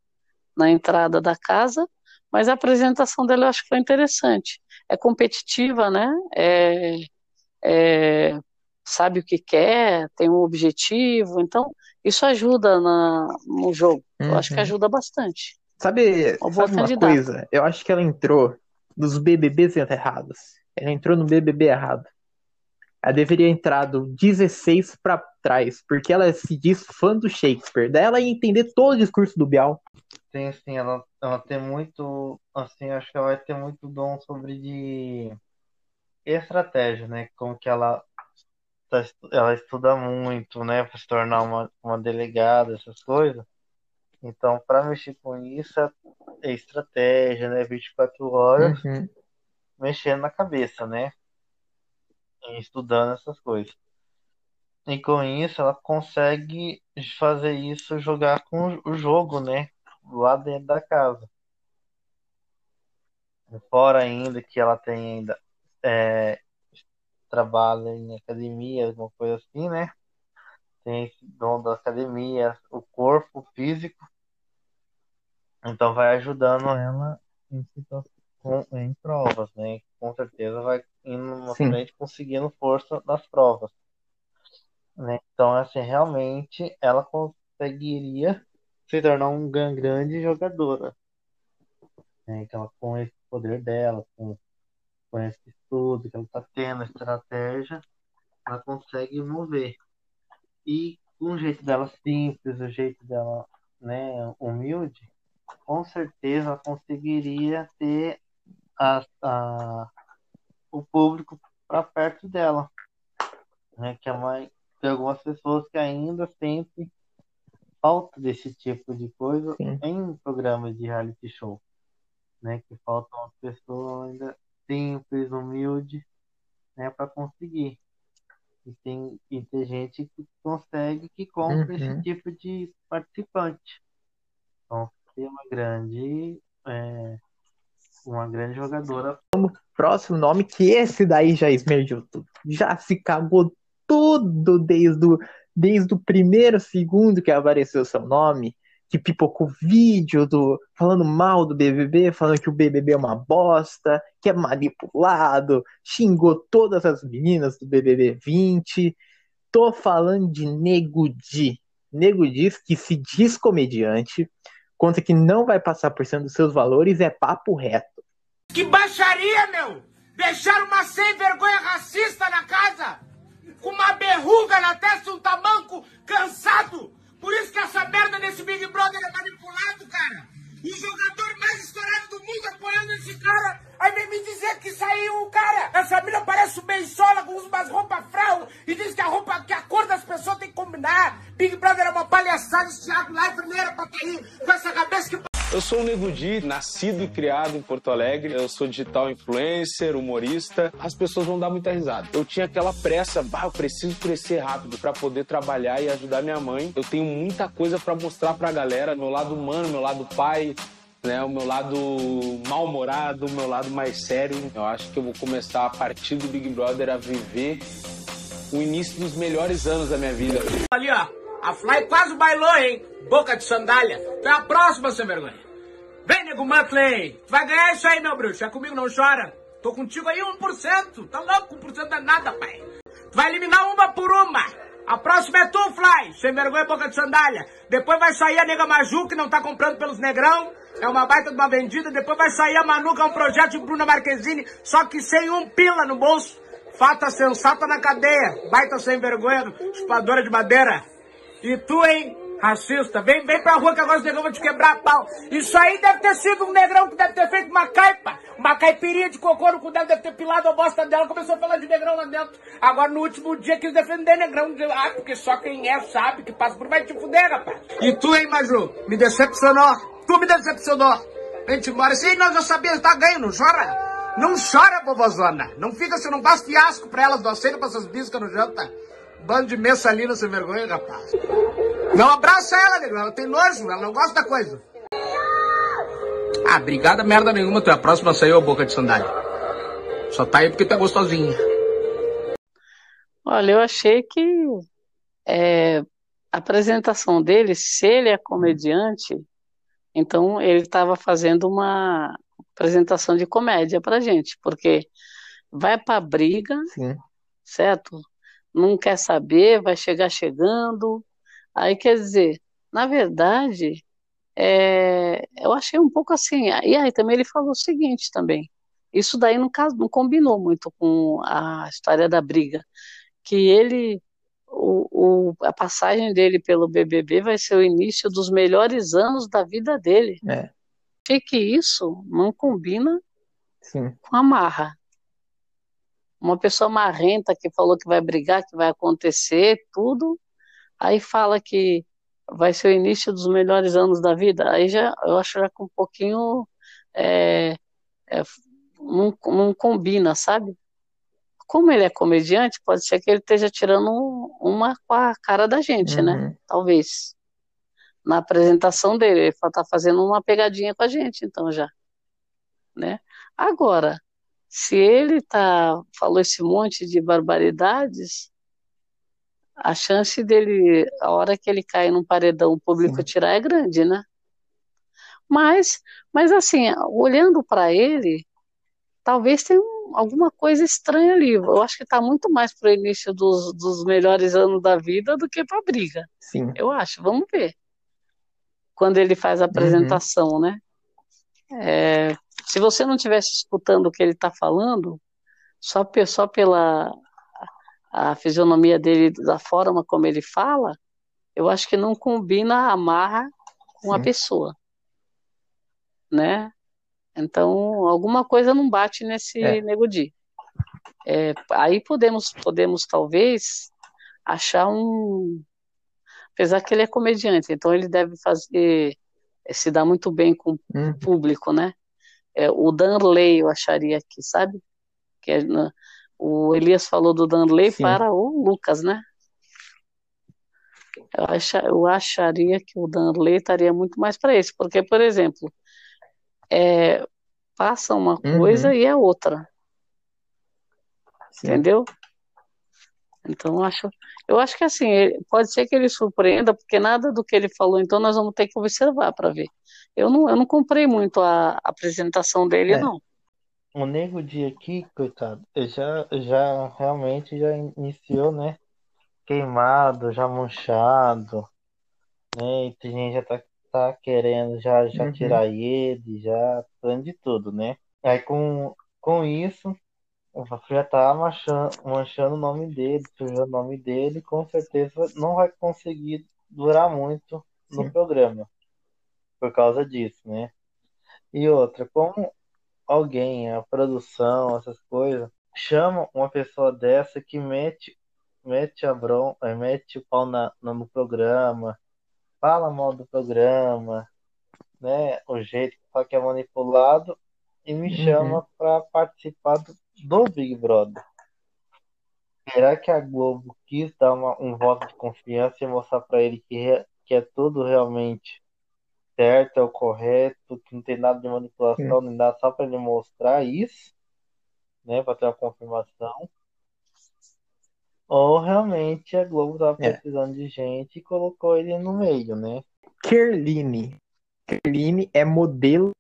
na entrada da casa, mas a apresentação dela eu acho que foi interessante. É competitiva, né? É, é, sabe o que quer, tem um objetivo, então isso ajuda na, no jogo. Eu acho que Uhum. ajuda bastante. Sabe, sabe uma coisa? Eu acho que ela entrou nos BBBs errados. Ela entrou no BBB errado. Ela deveria entrar do 16 pra trás, porque ela se diz fã do Shakespeare. Daí ela ia entender todo o discurso do Bial. Tem assim, ela, ela tem muito, assim, acho que ela vai ter muito dom sobre de estratégia, né? Como que ela tá ela estuda muito, né, para se tornar uma, uma delegada, essas coisas. Então, para mexer com isso é, estratégia, né? 24 horas Uhum. mexendo na cabeça, né? E estudando essas coisas. E com isso ela consegue fazer isso, jogar com o jogo, né? Lá dentro da casa. Fora ainda que ela tem ainda é, trabalha em academia, alguma coisa assim, né? Tem esse dom da academia, o corpo físico. Então vai ajudando ela em, em provas, né? Com certeza vai indo na frente conseguindo força nas provas. Né? Então, assim, realmente ela conseguiria se tornar um gran- grande jogadora. Né? Então, com esse poder dela, com, com esse estudo que ela está tendo, a estratégia, ela consegue mover. E com o jeito dela simples, o jeito dela né, humilde, com certeza conseguiria ter a, a, o público para perto dela. Né, que é uma, tem algumas pessoas que ainda sentem falta desse tipo de coisa em programas de reality show. né? Que faltam as pessoas ainda simples, humildes, né? Para conseguir. E tem, e tem gente que consegue, que compra Uhum. esse tipo de participante. Então, tem uma grande, é, uma grande jogadora. Próximo nome, que esse daí já esmergiu tudo. Já se cagou tudo desde o, desde o primeiro segundo que apareceu seu nome. Que pipocou vídeo do, falando mal do BBB, falando que o BBB é uma bosta, que é manipulado, xingou todas as meninas do BBB 20. Tô falando de Nego Di. Nego diz que se diz comediante, conta que não vai passar por cima dos seus valores, é papo reto. Que baixaria, meu! Deixaram uma sem vergonha racista na casa! Com uma berruga na testa um tamanco cansado! Por isso que essa merda desse Big Brother é manipulado, cara! O jogador mais estourado do mundo apoiando esse cara! Aí vem me dizer que saiu o cara! Essa mina parece o Bensola com umas roupas frau e diz que a roupa, que a cor das pessoas tem que combinar! Big Brother é uma palhaçada, esse Thiago Leifert nem era pra aí com essa cabeça que Eu sou o Nego Di, nascido e criado em Porto Alegre. Eu sou digital influencer, humorista. As pessoas vão dar muita risada. Eu tinha aquela pressa, bah, eu preciso crescer rápido para poder trabalhar e ajudar minha mãe. Eu tenho muita coisa para mostrar pra galera, meu lado humano, meu lado pai, né, o meu lado mal-humorado, o meu lado mais sério. Eu acho que eu vou começar a partir do Big Brother a viver o início dos melhores anos da minha vida. Ali, ó. A Fly quase bailou, hein? Boca de sandália. Tu é a próxima, sem vergonha. Vem, nego Muttley. Tu vai ganhar isso aí, meu bruxo. É comigo, não chora. Tô contigo aí 1%. Tá louco? 1% é nada, pai. Tu vai eliminar uma por uma. A próxima é tu, Fly. Sem vergonha, boca de sandália. Depois vai sair a nega Maju, que não tá comprando pelos negrão. É uma baita de uma vendida. Depois vai sair a Manu, que é um projeto de Bruna Marquezine. Só que sem um pila no bolso. Fata sensata na cadeia. Baita sem vergonha, chupadora de madeira. E tu, hein, racista, vem, vem pra rua que agora os negrão vão te quebrar a pau. Isso aí deve ter sido um negrão que deve ter feito uma caipa, uma caipirinha de cocô no cu dela, deve ter pilado a bosta dela, começou a falar de negrão lá dentro. Agora no último dia quis defender negrão. Ah, porque só quem é sabe que passa por vai te fuder, rapaz. E tu, hein, Maju, me decepcionou. Tu me decepcionou. Vem te embora. Sim, nós já sabíamos, tá ganho, não chora. Não chora, vovozona. Não fica, você não faz fiasco pra elas, não aceita pra essas biscas no janta. Bando de mensalina sem vergonha, rapaz. Não abraça ela, negão. Ela tem nojo, ela não gosta da coisa. Ah, brigada merda nenhuma. Tu é a próxima a sair, ô boca de sandália. Só tá aí porque tu é gostosinha. Olha, eu achei que é, a apresentação dele, se ele é comediante, então ele estava fazendo uma apresentação de comédia pra gente, porque vai pra briga, Sim. certo? Não quer saber, vai chegar chegando. Aí quer dizer, na verdade, é, eu achei um pouco assim. E aí também ele falou o seguinte também. Isso daí não, não combinou muito com a história da briga, que ele, o, o- a passagem dele pelo BBB vai ser o início dos melhores anos da vida dele. É, Achei que isso não combina sim. com a marra. Uma pessoa marrenta que falou que vai brigar, que vai acontecer, tudo, aí fala que vai ser o início dos melhores anos da vida. Aí já eu acho já que um pouquinho é, é, não, não combina, sabe? Como ele é comediante, pode ser que ele esteja tirando uma com a cara da gente, né? Uhum. Talvez. Na apresentação dele, ele está fazendo uma pegadinha com a gente, então já, né? Agora, se ele tá, falou esse monte de barbaridades, a chance dele, a hora que ele cai num paredão, o público tirar é grande, né? Mas, mas assim, olhando para ele, talvez tenha um- alguma coisa estranha ali. Eu acho que está muito mais para o início dos, dos melhores anos da vida do que para briga. Sim. Eu acho. Vamos ver. Quando ele faz a apresentação, né? É, se você não estivesse escutando o que ele está falando, só, só pela a fisionomia dele, da forma como ele fala, eu acho que não combina a marra com a Sim. pessoa, né? Então, alguma coisa não bate nesse É. Nego Di. É, aí podemos, podemos talvez achar um, apesar que ele é comediante, então ele deve fazer, se dar muito bem com o Uhum. público, né? é, o Danley, eu acharia aqui, sabe? Que é, né, o Elias falou do Danley Sim. para o Lucas, né? Eu, acha, eu acharia que o Danley estaria muito mais para esse, porque, por exemplo, é, passa uma Uhum. coisa e é outra, Sim. entendeu? Então, eu acho, eu acho que assim, pode ser que ele surpreenda, porque nada do que ele falou, então nós vamos ter que observar para ver. Eu não, eu não comprei muito a apresentação dele, É. não. O Nego Di aqui, coitado, já, já realmente já iniciou, né? Queimado, já manchado, né? E tem gente já tá, tá querendo já, já Uhum. tirar ele, já fazendo de tudo, né? Aí com, com isso, já tá manchando, manchando o nome dele, sujando o nome dele, com certeza não vai conseguir durar muito no Sim. programa por causa disso, né? E outra, como alguém, a produção, essas coisas, chama uma pessoa dessa que mete, mete a bron, eh, mete o pau na, no programa, fala mal do programa, né? O jeito que é manipulado e me Uhum. chama para participar do, do Big Brother. Será que a Globo quis dar uma- um voto de confiança e mostrar para ele que, que é tudo realmente certo, é o correto, que não tem nada de manipulação, nem nada, só para ele mostrar isso, né, para ter uma confirmação? Ou realmente a Globo tava É. precisando de gente e colocou ele no meio, né? Kerline. Kerline é modelo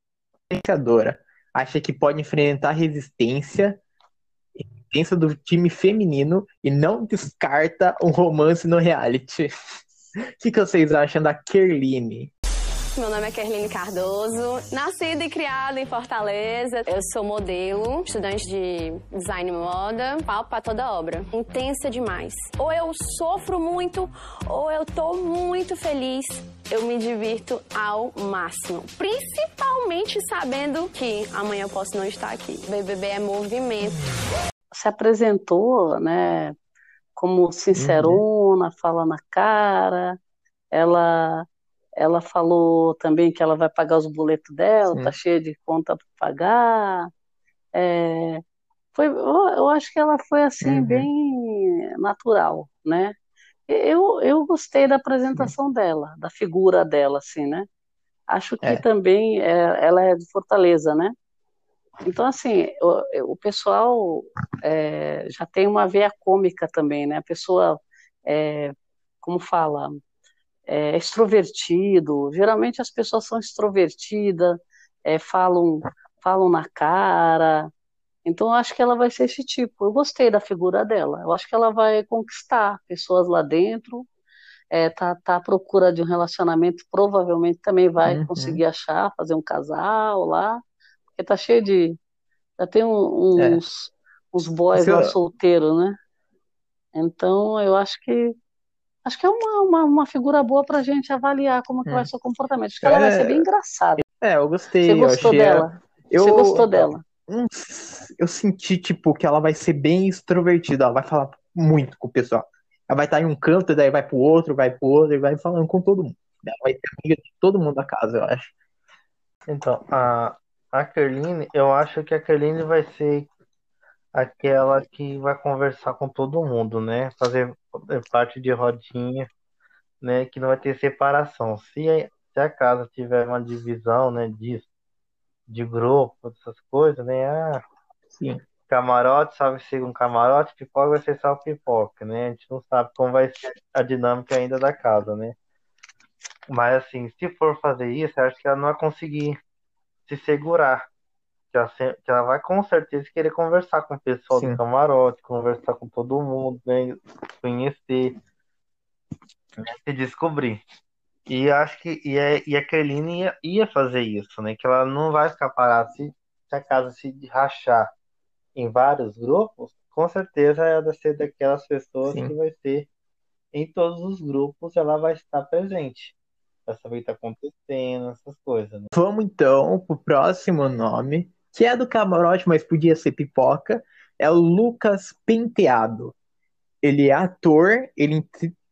vencedora. Acha que pode enfrentar resistência, resistência do time feminino e não descarta um romance no reality. O que, que vocês acham da Kerline? Meu nome é Kerline Cardoso, nascida e criada em Fortaleza. Eu sou modelo, estudante de design e moda, pau pra toda obra. Intensa demais. Ou eu sofro muito, ou eu tô muito feliz. Eu me divirto ao máximo. Principalmente sabendo que amanhã eu posso não estar aqui. BBB é movimento. Se apresentou, né, como sincerona, fala na cara. Ela ela falou também que ela vai pagar os boletos dela, Sim. tá cheia de conta para pagar. É, foi, eu, acho que ela foi assim Uhum. bem natural, né? Eu, eu gostei da apresentação dela, da figura dela, assim, né? Acho que É. também é, ela é de Fortaleza, né? Então, assim, o, o pessoal é, já tem uma veia cômica também, né? A pessoa, é, como fala, é extrovertido. Geralmente as pessoas são extrovertidas, é, falam, falam na cara. Então, eu acho que ela vai ser esse tipo. Eu gostei da figura dela. Eu acho que ela vai conquistar pessoas lá dentro. É, tá, tá à procura de um relacionamento, provavelmente também vai Uhum. conseguir achar, fazer um casal lá, porque tá cheio de. Já tem um- É. uns, uns boys lá solteiros, né? Então, eu acho que acho que é uma, uma, uma figura boa pra gente avaliar como que Hum. vai ser o comportamento. Acho que ela vai ser bem engraçada. É, eu gostei. Você eu gostou achei dela? Eu, Você gostou dela? Eu senti, tipo, que ela vai ser bem extrovertida. Ela vai falar muito com o pessoal. Ela vai estar em um canto, daí vai pro outro, vai pro outro, e vai falando com todo mundo. Ela vai ser amiga de todo mundo da casa, eu acho. Então, a, a Kerline, eu acho que a Kerline vai ser aquela que vai conversar com todo mundo, né? Fazer parte de rodinha, né? Que não vai ter separação. Se a, se a casa tiver uma divisão, né? Disso, de grupo, essas coisas, né? Ah, Sim. camarote, sabe se um camarote, pipoca vai ser só pipoca, né? A gente não sabe como vai ser a dinâmica ainda da casa, né? Mas assim, se for fazer isso, eu acho que ela não vai conseguir se segurar. Que ela, que ela vai com certeza querer conversar com o pessoal Sim. do camarote, conversar com todo mundo, né? Conhecer, né? se descobrir. E acho que e a, e a Kerline ia, ia fazer isso, né? Que ela não vai ficar parada. Se, se a casa se rachar em vários grupos, com certeza ela vai ser daquelas pessoas Sim. que vai ser em todos os grupos, ela vai estar presente. Pra saber o que está acontecendo, essas coisas, né? Vamos então pro próximo nome, que é do camarote, mas podia ser pipoca. É o Lucas Penteado. Ele é ator, ele,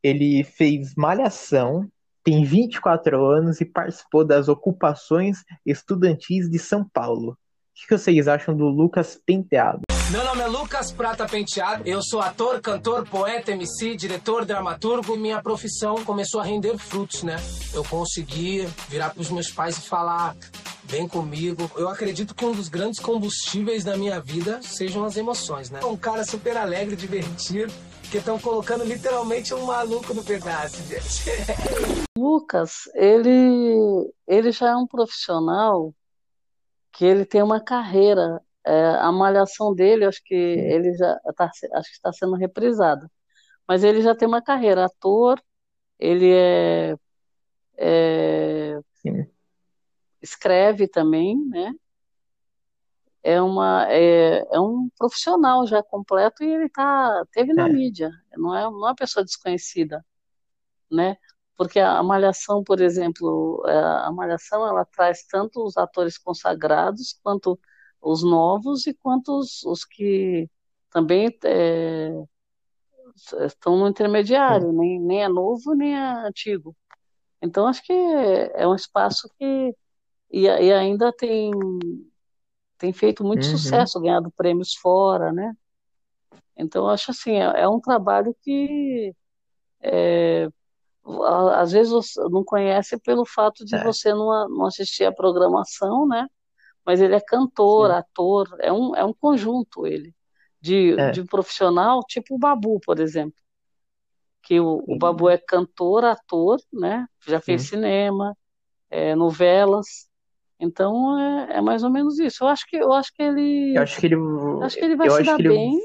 ele fez Malhação, tem 24 anos e participou das ocupações estudantis de São Paulo. O que vocês acham do Lucas Penteado? Meu nome é Lucas Prata Penteado. Eu sou ator, cantor, poeta, MC, diretor, dramaturgo. Minha profissão começou a render frutos, né? Eu consegui virar para os meus pais e falar: vem comigo. Eu acredito que um dos grandes combustíveis da minha vida sejam as emoções, né? Um cara super alegre, divertido, que estão colocando literalmente um maluco no pedaço, gente. Lucas, ele, ele já é um profissional que ele tem uma carreira. É, a malhação dele, acho que ele já tá, acho que está sendo reprisada. Mas ele já tem uma carreira, ator, ele é, é escreve também, né? É, uma, é, é, um profissional já completo e ele tá, teve na é. mídia, não é, não é uma pessoa desconhecida, né? Porque a, a Malhação, por exemplo, é, a Malhação ela traz tanto os atores consagrados quanto os novos e quanto os, os que também é, estão no intermediário, nem, nem é novo nem é antigo. Então acho que é, é um espaço que e, e ainda tem, tem feito muito uhum. sucesso, ganhado prêmios fora, né? Então, acho assim, é, é um trabalho que é, às vezes você não conhece pelo fato de é. você não, não assistir a programação, né? Mas ele é cantor, Sim. ator, é um, é um conjunto ele, de, é. de um profissional, tipo o Babu, por exemplo. Que o, o Babu é cantor, ator, né? Já fez cinema, é, novelas, então é, é, mais ou menos isso. Eu acho que eu acho que ele. Eu acho que ele. Acho que ele vai se dar bem.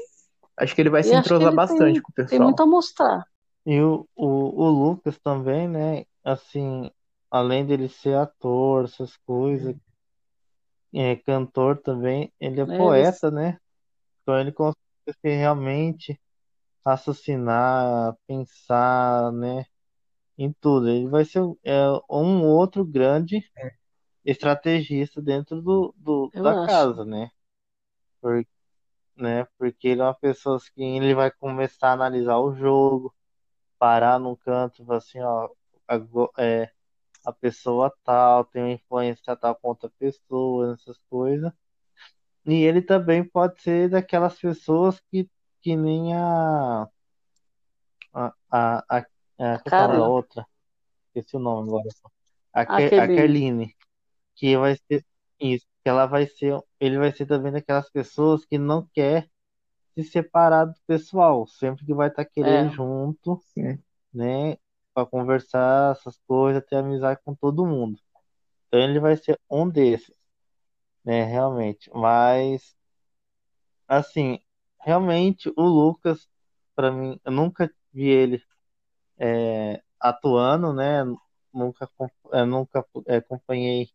acho que ele vai se entrosar bastante tem, com o pessoal. Tem muito a mostrar. E o, o, o Lucas também, né? Assim, além dele ser ator, essas coisas, é, cantor também, ele é, é poeta, ele... né? Então ele consegue realmente raciocinar, pensar, né? Em tudo. Ele vai ser é, um outro grande é estrategista dentro do, do da acho. casa, né? Por, né? Porque ele é uma pessoa que ele vai começar a analisar o jogo, parar num canto, assim, ó, a, é, a pessoa tal tem uma influência tal com outra pessoa, essas coisas. E ele também pode ser daquelas pessoas que, que nem a a, a, a, a, a outra. Esqueci o nome agora. A, a Kerline que vai ser isso, que ela vai ser, ele vai ser também daquelas pessoas que não quer se separar do pessoal, sempre que vai estar tá querendo é. junto, né, para conversar essas coisas, ter amizade com todo mundo. Então ele vai ser um desses, né, realmente. Mas assim, realmente o Lucas, para mim, eu nunca vi ele é, atuando, né? Nunca, eu nunca é, acompanhei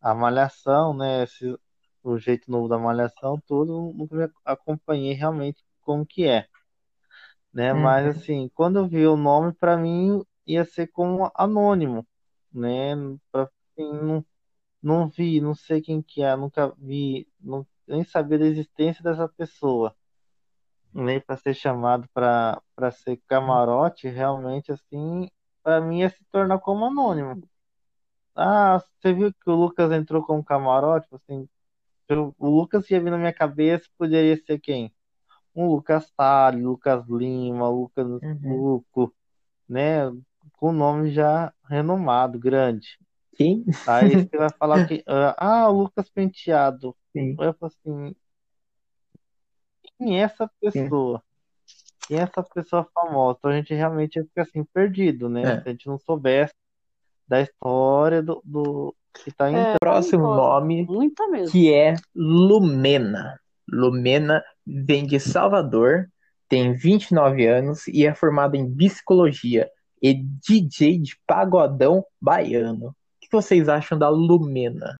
a Malhação, né? Esse, o jeito novo da Malhação, tudo, nunca acompanhei realmente como que é. Né? Uhum. Mas assim, quando eu vi o nome, para mim ia ser como anônimo, né? Pra, assim, não, não vi, não sei quem que é, nunca vi, não, nem sabia da existência dessa pessoa. Nem para ser chamado para ser camarote, realmente assim, para mim ia se tornar como anônimo. Ah, você viu que o Lucas entrou com um camarote? Tipo assim, o Lucas ia vir na minha cabeça, poderia ser quem? Um Lucas Salles, Lucas Lima, Lucas uhum. Luco, né? Com nome já renomado, grande. Sim. Aí você vai falar que. Ah, o Lucas Penteado. Sim. Eu falo assim. Quem é essa pessoa? Sim. Quem é essa pessoa famosa? Então a gente realmente fica assim, perdido, né? É. Se a gente não soubesse da história do, do que tá em é, próximo nome que é Lumena. Lumena vem de Salvador, tem 29 anos e é formada em psicologia e DJ de pagodão baiano. O que vocês acham da Lumena?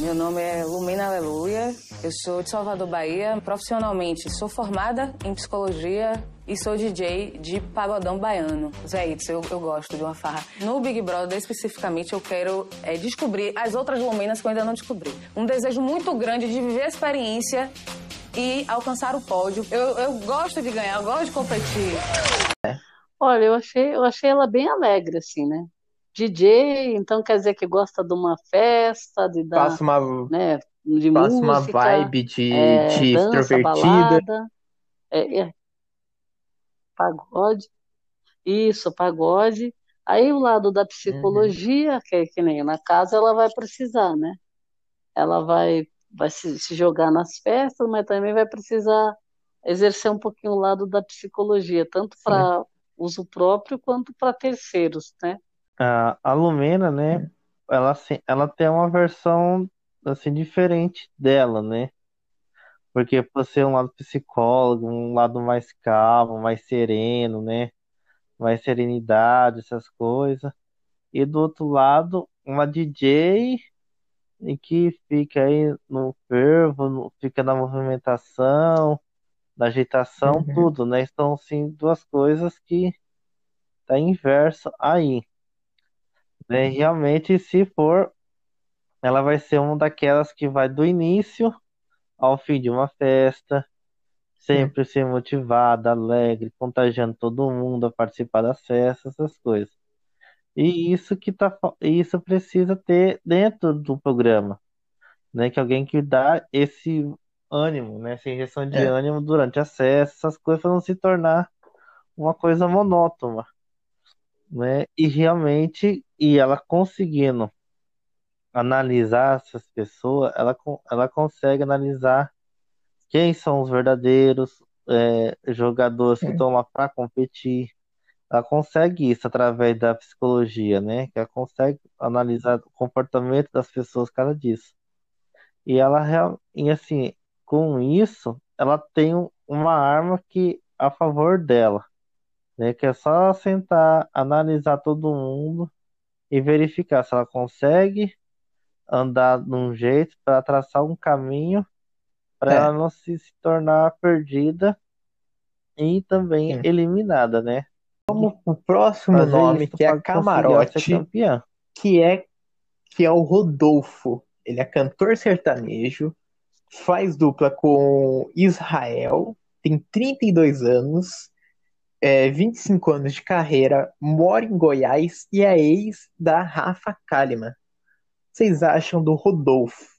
Meu nome é Lumina Aleluia, eu sou de Salvador, Bahia. Profissionalmente, sou formada em psicologia e sou DJ de pagodão baiano. Zé Itz, eu, eu gosto de uma farra. No Big Brother, especificamente, eu quero é, descobrir as outras Luminas que eu ainda não descobri. Um desejo muito grande de viver a experiência e alcançar o pódio. Eu, eu gosto de ganhar, eu gosto de competir. Olha, eu achei, eu achei ela bem alegre, assim, né? DJ, então quer dizer que gosta de uma festa, de dar, Passa uma, né, de Passa uma música, vibe de, é, de dança, extrovertida. balada, é, é, pagode, isso, pagode. Aí o lado da psicologia, que é que nem na casa, ela vai precisar, né? Ela vai, vai se, se jogar nas festas, mas também vai precisar exercer um pouquinho o lado da psicologia, tanto para uso próprio quanto para terceiros, né? A, a Lumena, né? Ela, assim, ela tem uma versão assim diferente dela, né? Porque por ser um lado psicólogo, um lado mais calmo, mais sereno, né? Mais serenidade, essas coisas. E do outro lado, uma DJ e que fica aí no fervo, fica na movimentação, na agitação, Uhum. tudo, né? Então, sim, duas coisas que tá inverso aí. Né? Realmente, se for, ela vai ser uma daquelas que vai do início ao fim de uma festa, sempre ser motivada, alegre, contagiando todo mundo a participar das festas, essas coisas. E isso que tá, isso precisa ter dentro do programa, né? Que alguém que dá esse ânimo, né? Essa injeção de É. ânimo durante as festas, essas coisas para não se tornar uma coisa monótona, né? E realmente, e ela conseguindo analisar essas pessoas, ela, ela consegue analisar quem são os verdadeiros é, jogadores que estão lá para competir. Ela consegue isso através da psicologia, né? Que ela consegue analisar o comportamento das pessoas causa disso. E ela e assim, com isso, ela tem um- uma arma que a favor dela, né? Que é só sentar, analisar todo mundo e verificar se ela consegue andar de um jeito para traçar um caminho para É. ela não se, se tornar perdida e também Sim. eliminada, né? Vamos pro próximo Fazer nome, que é Camarote, campeã. que é, que é o Rodolfo. Ele é cantor sertanejo, faz dupla com Israel, tem 32 anos, é, 25 anos de carreira, mora em Goiás e é ex da Rafa Kalimann. Vocês acham do Rodolfo?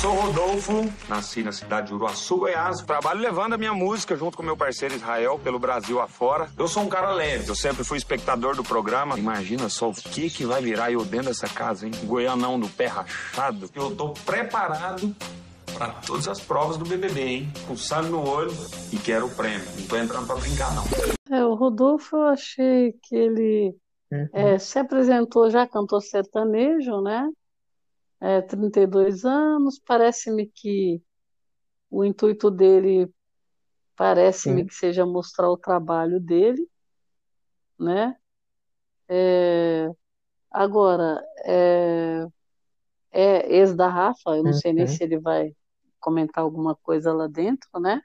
Sou Rodolfo, nasci na cidade de Uruaçu, Goiás. Trabalho levando a minha música junto com meu parceiro Israel pelo Brasil afora. Eu sou um cara leve, eu sempre fui espectador do programa. Imagina só o que que vai virar eu dentro dessa casa, hein? Goianão do pé rachado. Eu tô preparado para todas as provas do BBB, hein? Com sangue no olho e quero o prêmio. Não tô entrando pra brincar, não. É, o Rodolfo, eu achei que ele é, se apresentou já cantor sertanejo, né? É, 32 anos, parece-me que o intuito dele parece-me que seja mostrar o trabalho dele, né? É, agora, é, é ex da Rafa, eu não sei nem Uhum. se ele vai comentar alguma coisa lá dentro, né?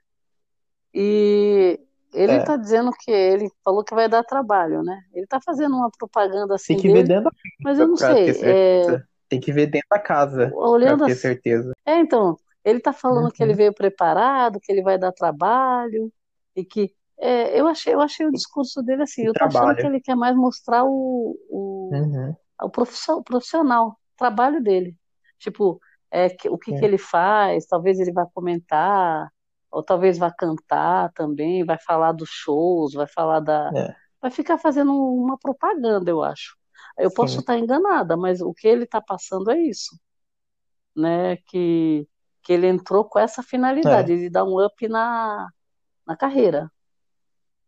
E ele É. está dizendo que ele falou que vai dar trabalho, né? Ele está fazendo uma propaganda assim Tem que ver dele, dentro da mas eu não pra sei. é. Tem que ver dentro da casa pra olhando ter assim, certeza. é, então, ele está falando que ele Uhum. veio preparado, que ele vai dar trabalho e que é, eu achei, eu achei o discurso dele assim, eu tô achando que ele quer mais mostrar o, o, Uhum. o profissio- profissional, o trabalho dele. Tipo, é, que- o que Sim. que ele faz, talvez ele vá comentar, ou talvez vá cantar também, vai falar dos shows, vai falar da. É. Vai ficar fazendo uma propaganda, eu acho. Eu posso Sim. estar enganada, mas o que ele está passando é isso, né? Que, que ele entrou com essa finalidade, É. de dar um up na, na carreira.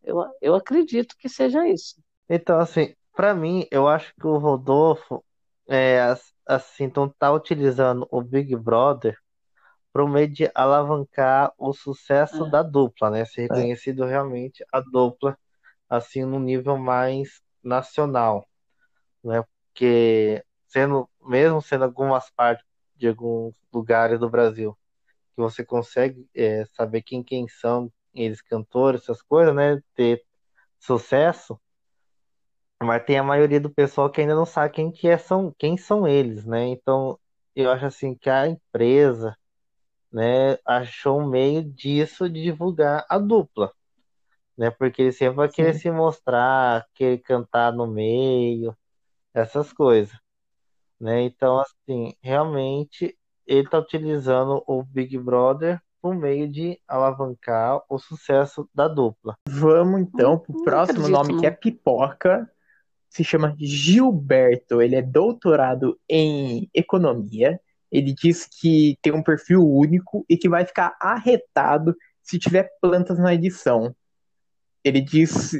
Eu, eu acredito que seja isso. Então, assim, pra mim, eu acho que o Rodolfo, é, assim, então tá utilizando o Big Brother pro meio de alavancar o sucesso É. da dupla, né? Ser reconhecido realmente a dupla, assim, no nível mais nacional, né? Porque sendo, mesmo sendo algumas partes de alguns lugares do Brasil, que você consegue é, saber quem quem são eles cantores, essas coisas, né? Ter sucesso, mas tem a maioria do pessoal que ainda não sabe quem que é, são, quem são eles, né? Então, eu acho assim que a empresa, né, achou um meio disso de divulgar a dupla, né? Porque ele sempre vai querer Sim. se mostrar, querer cantar no meio, essas coisas, né? Então, assim, realmente ele tá utilizando o Big Brother por meio de alavancar o sucesso da dupla. Vamos então pro próximo acredito, nome não. que é Pipoca. Se chama Gilberto. Ele é doutorado em economia. Ele diz que tem um perfil único e que vai ficar arretado se tiver plantas na edição. Ele diz,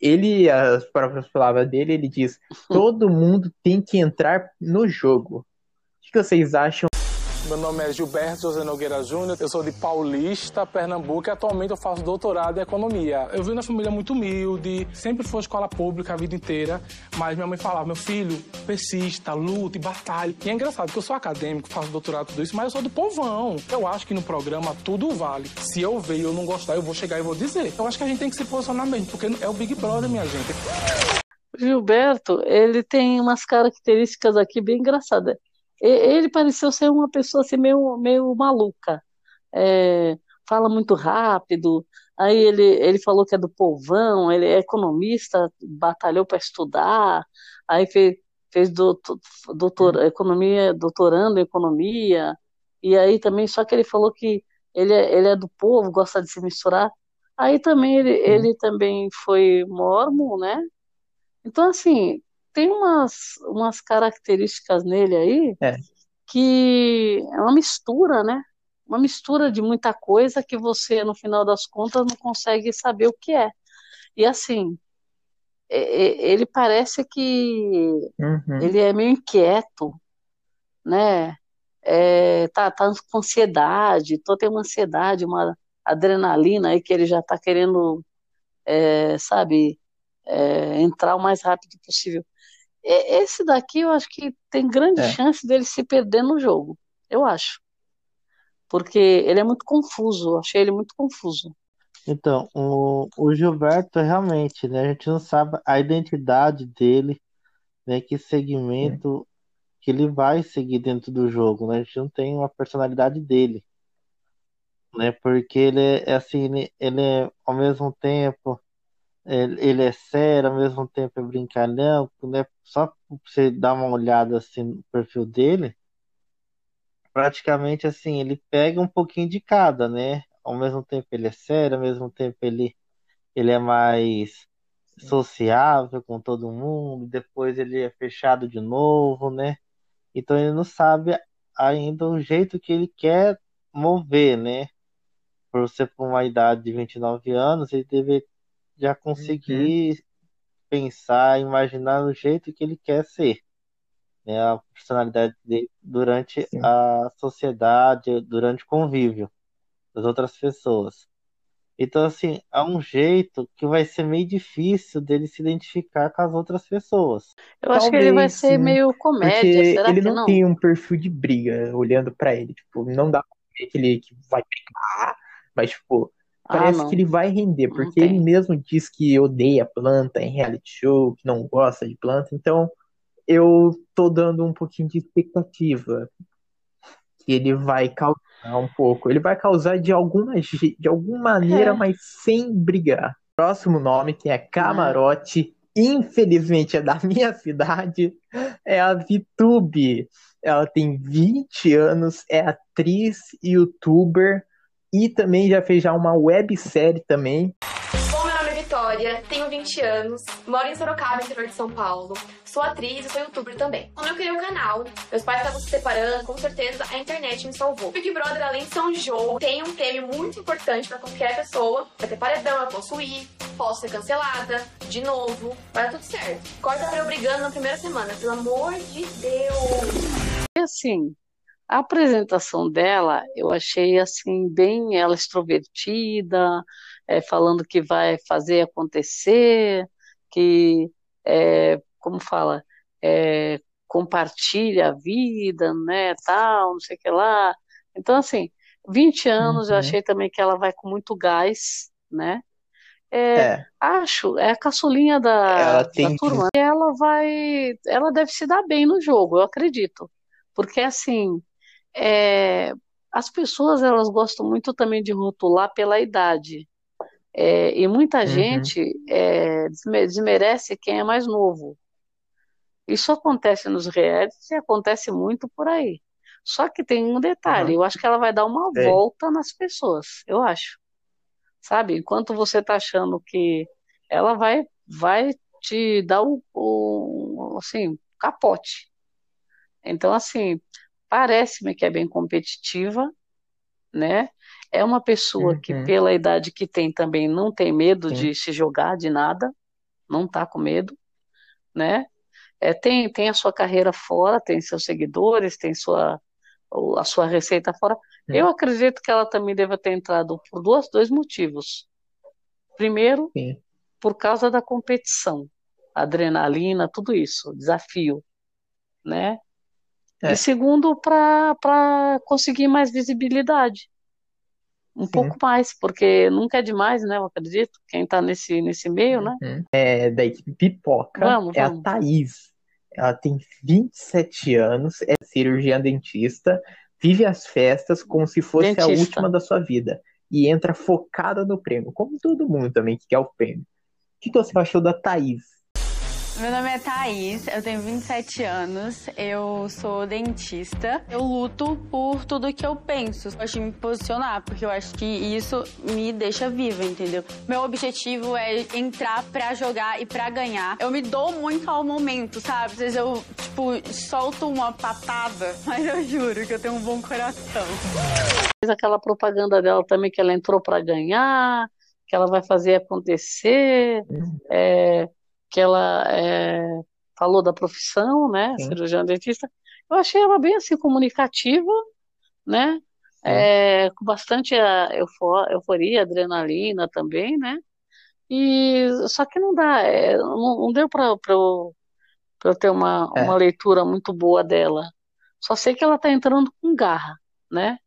ele, as próprias palavras dele, ele diz: todo mundo tem que entrar no jogo. O que que vocês acham? Meu nome é Gilberto José Nogueira Júnior, eu sou de Paulista, Pernambuco e atualmente eu faço doutorado em economia. Eu vim na família muito humilde, sempre foi escola pública a vida inteira, mas minha mãe falava, meu filho, persista, luta e batalha. E é engraçado que eu sou acadêmico, faço doutorado tudo isso, mas eu sou do povão. Eu acho que no programa tudo vale. Se eu ver e eu não gostar, eu vou chegar e vou dizer. Eu acho que a gente tem que se posicionar mesmo, porque é o Big Brother, minha gente. Gilberto, ele tem umas características aqui bem engraçadas. Ele pareceu ser uma pessoa assim meio, meio maluca. É, fala muito rápido. Aí ele, ele falou que é do povão, ele é economista, batalhou para estudar. Aí fez, fez doutor, doutor, economia, doutorando em economia. E aí também, só que ele falou que ele é, ele é do povo, gosta de se misturar. Aí também ele, ele também foi mormon, né? Então, assim, tem umas, umas características nele aí É. que é uma mistura, né? Uma mistura de muita coisa que você, no final das contas, não consegue saber o que é. E assim, ele parece que Uhum. ele é meio inquieto, né? É, tá, tá com ansiedade, então tem uma ansiedade, uma adrenalina aí que ele já tá querendo, é, sabe, é, entrar o mais rápido possível. E- Esse daqui eu acho que tem grande É. chance dele se perder no jogo, eu acho. Porque ele é muito confuso, eu achei ele muito confuso. Então, o, o Gilberto realmente, né? A gente não sabe a identidade dele, né? Que segmento que ele vai seguir dentro do jogo, né? A gente não tem uma personalidade dele, né? Porque ele é é assim, ele, ele é ao mesmo tempo, ele, é sério, ao mesmo tempo é brincalhão, né? Só pra você dar uma olhada assim no perfil dele, praticamente assim, ele pega um pouquinho de cada, né? Ao mesmo tempo ele é sério, ao mesmo tempo ele, ele é mais sociável com todo mundo, depois ele é fechado de novo, né? Então ele não sabe ainda o jeito que ele quer mover, né? Por ser por uma idade de 29 anos, ele deve já conseguir pensar, imaginar o jeito que ele quer ser, né? A personalidade dele durante a sociedade, durante o convívio das outras pessoas. Então, assim, há um jeito que vai ser meio difícil dele se identificar com as outras pessoas. Eu acho que ele vai Talvez ser sim, meio comédia, porque será ele que não, não? tem um perfil de briga olhando pra ele. Tipo, não dá pra ver que ele que vai brigar, mas, tipo, parece não. que ele vai render, porque ele mesmo diz que odeia planta em reality show, que não gosta de planta, então eu tô dando um pouquinho de expectativa que ele vai causar um pouco. Ele vai causar de alguma, de alguma maneira, É. mas sem brigar. Próximo nome, que é Camarote, infelizmente é da minha cidade, é a Vitube. Ela tem 20 anos, é atriz, youtuber e também já fez já uma websérie também. Bom, meu nome é Vitória, tenho 20 anos, moro em Sorocaba, interior de São Paulo. Sou atriz e sou youtuber também. Quando eu criei o canal, meus pais estavam se separando, com certeza a internet me salvou. Big Brother, além de ser um jogo, tem um prêmio muito importante pra qualquer pessoa. Vai ter paredão, eu posso ir, posso ser cancelada, de novo, vai dar tudo certo. Corta pra eu brigando na primeira semana, pelo amor de Deus. E assim, a apresentação dela, eu achei assim bem ela extrovertida, é, falando que vai fazer acontecer, que é, como fala, é, compartilha a vida, né, tal, não sei o que lá. Então assim, 20 anos eu Uhum. achei também que ela vai com muito gás, né? É, É. acho, é a caçulinha da, Ela da turma. E ela vai, ela deve se dar bem no jogo, eu acredito. Porque assim, é, as pessoas elas gostam muito também de rotular pela idade. É, e muita Uhum. gente é, desme- desmerece quem é mais novo. Isso acontece nos realities e acontece muito por aí. Só que tem um detalhe, eu acho que ela vai dar uma É. volta nas pessoas, eu acho. Sabe? Enquanto você tá achando que ela vai, vai te dar o, o assim, capote. Então, assim, parece-me que é bem competitiva, né? É uma pessoa que, Uhum. pela idade que tem, também não tem medo Sim. de se jogar de nada, não tá com medo, né? É, tem, tem a sua carreira fora, tem seus seguidores, tem sua, a sua receita fora. Hum. Eu acredito que ela também deva ter entrado por duas, dois motivos. Primeiro, Sim. por causa da competição, adrenalina, tudo isso, desafio, né? É. E segundo, para conseguir mais visibilidade. Um pouco mais, porque nunca é demais, né? Eu acredito, quem tá nesse, nesse meio, né? Uhum. É da equipe Pipoca, Vamos, é vamos. a Thaís. Ela tem 27 anos, é cirurgiã dentista, vive as festas como se fosse a Dentista. última da sua vida. E entra focada no prêmio, como todo mundo também que quer o prêmio. O que que você achou da Thaís? Meu nome é Thaís, eu tenho 27 anos, eu sou dentista. Eu luto por tudo que eu penso. Eu gosto de me posicionar, porque eu acho que isso me deixa viva, entendeu? Meu objetivo é entrar pra jogar e pra ganhar. Eu me dou muito ao momento, sabe? Às vezes eu, tipo, solto uma patada, mas eu juro que eu tenho um bom coração. Fez aquela propaganda dela também que ela entrou para ganhar, que ela vai fazer acontecer, é, que ela é, falou da profissão, né, Sim. cirurgiã dentista. Eu achei ela bem assim comunicativa, né, é, com bastante eufo- euforia, adrenalina também, né. E só que não dá, é, não, não deu para eu ter uma, É. uma leitura muito boa dela. Só sei que ela está entrando com garra, né?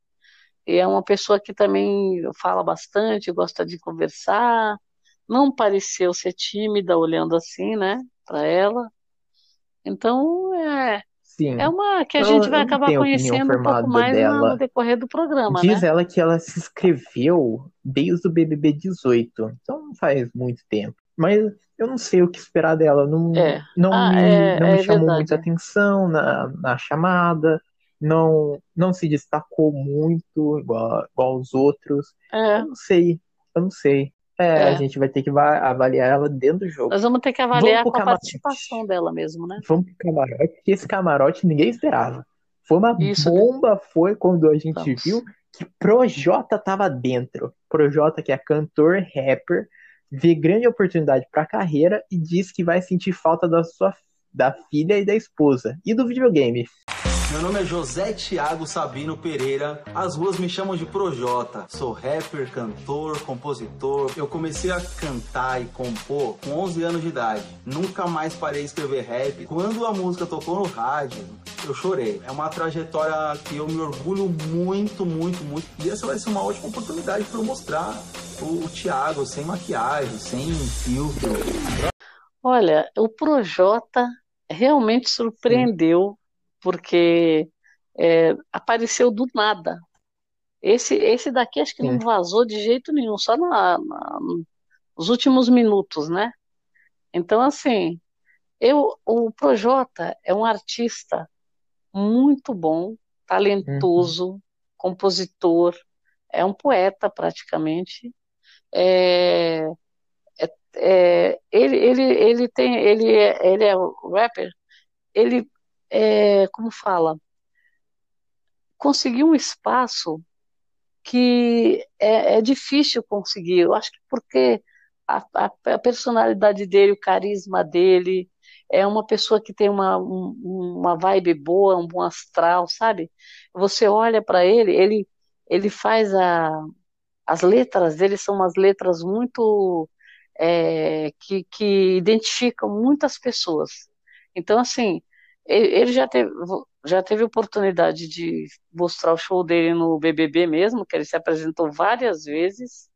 E é uma pessoa que também fala bastante, gosta de conversar. Não pareceu ser tímida olhando assim, né, para ela. Então, é, Sim. é uma que a Eu- gente vai acabar conhecendo um pouco mais dela. no decorrer do programa, Diz né? ela que ela se inscreveu desde o BBB 18, então não faz muito tempo. Mas eu não sei o que esperar dela. Não, É. não Ah, me, é- não é me chamou verdade, muita é. atenção na, na chamada, não, não se destacou muito igual, igual os outros. É. Eu não sei, eu não sei. É, a É. gente vai ter que va- avaliar ela dentro do jogo. Nós vamos ter que avaliar com a camarote. participação dela mesmo, né? Vamos pro camarote, porque esse camarote ninguém esperava. Foi uma bomba, foi quando a gente viu que Projota tava dentro. Projota, que é cantor, rapper, vê grande oportunidade pra carreira e diz que vai sentir falta da sua da filha e da esposa e do videogame. Meu nome é José Tiago Sabino Pereira. As ruas me chamam de Projota. Sou rapper, cantor, compositor. Eu comecei a cantar e compor com 11 anos de idade. Nunca mais parei de escrever rap. Quando a música tocou no rádio, eu chorei. É uma trajetória que eu me orgulho muito, muito, muito. E essa vai ser uma ótima oportunidade para eu mostrar o, o Thiago sem maquiagem, sem filtro. Olha, o Projota realmente surpreendeu, porque é, apareceu do nada. Esse, esse daqui acho que não Sim. vazou de jeito nenhum, só na, na- nos últimos minutos, né? Então, assim, eu, o Projota é um artista muito bom, talentoso, compositor, é um poeta praticamente. É, é- é, ele, ele, ele tem, ele é, ele é um rapper, ele é, como fala, conseguiu um espaço que é, é difícil conseguir. Eu acho que porque a, a, a personalidade dele, o carisma dele, é uma pessoa que tem uma, um- uma vibe boa, um bom astral, sabe? Você olha para ele, ele, ele faz a, as letras dele são umas letras muito é, que, que identificam muitas pessoas. Então, assim, ele, já teve, já teve oportunidade de mostrar o show dele no BBB mesmo, que ele se apresentou várias vezes.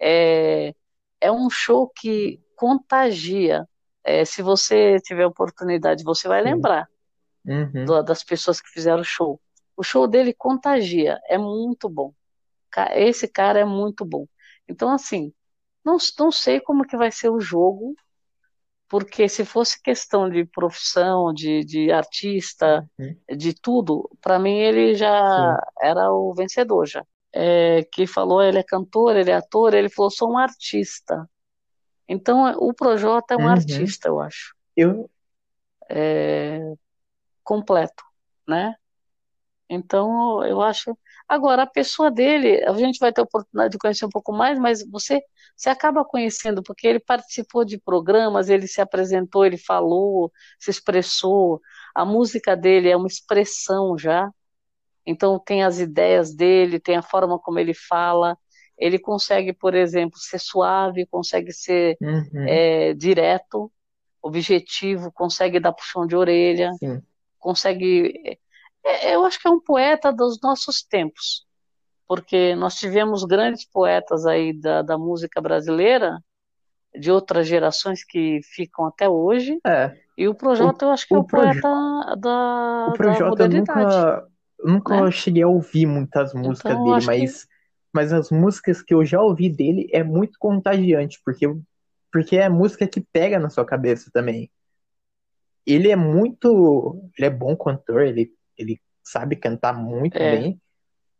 É, é um show que contagia. É, se você tiver oportunidade, você vai lembrar Uhum. do- das pessoas que fizeram o show. O show dele contagia, é muito bom. Esse cara é muito bom. Então, assim, não, não sei como que vai ser o jogo, porque se fosse questão de profissão, de, de artista, Uhum. de tudo, para mim ele já era o vencedor já. É, que falou, ele é cantor, ele é ator, ele falou, sou um artista. Então, o Projota é um Uhum. artista, eu acho. Eu, É, completo, né? Então, eu acho. Agora, a pessoa dele, a gente vai ter a oportunidade de conhecer um pouco mais, mas você, você acaba conhecendo, porque ele participou de programas, ele se apresentou, ele falou, se expressou. A música dele é uma expressão já. Então, tem as ideias dele, tem a forma como ele fala. Ele consegue, por exemplo, ser suave, consegue ser Uhum. é, direto, objetivo, consegue dar puxão de orelha Sim. consegue. É- Eu acho que é um poeta dos nossos tempos, porque nós tivemos grandes poetas aí da, da música brasileira, de outras gerações que ficam até hoje, É. e o Projota eu acho que é o o poeta da, O da Projota eu modernidade. nunca, nunca né? cheguei a ouvir muitas músicas Então, dele, acho que- mas, mas as músicas que eu já ouvi dele é muito contagiante, porque, porque é música que pega na sua cabeça também. Ele é muito. Ele é bom cantor, ele, ele sabe cantar muito É. bem.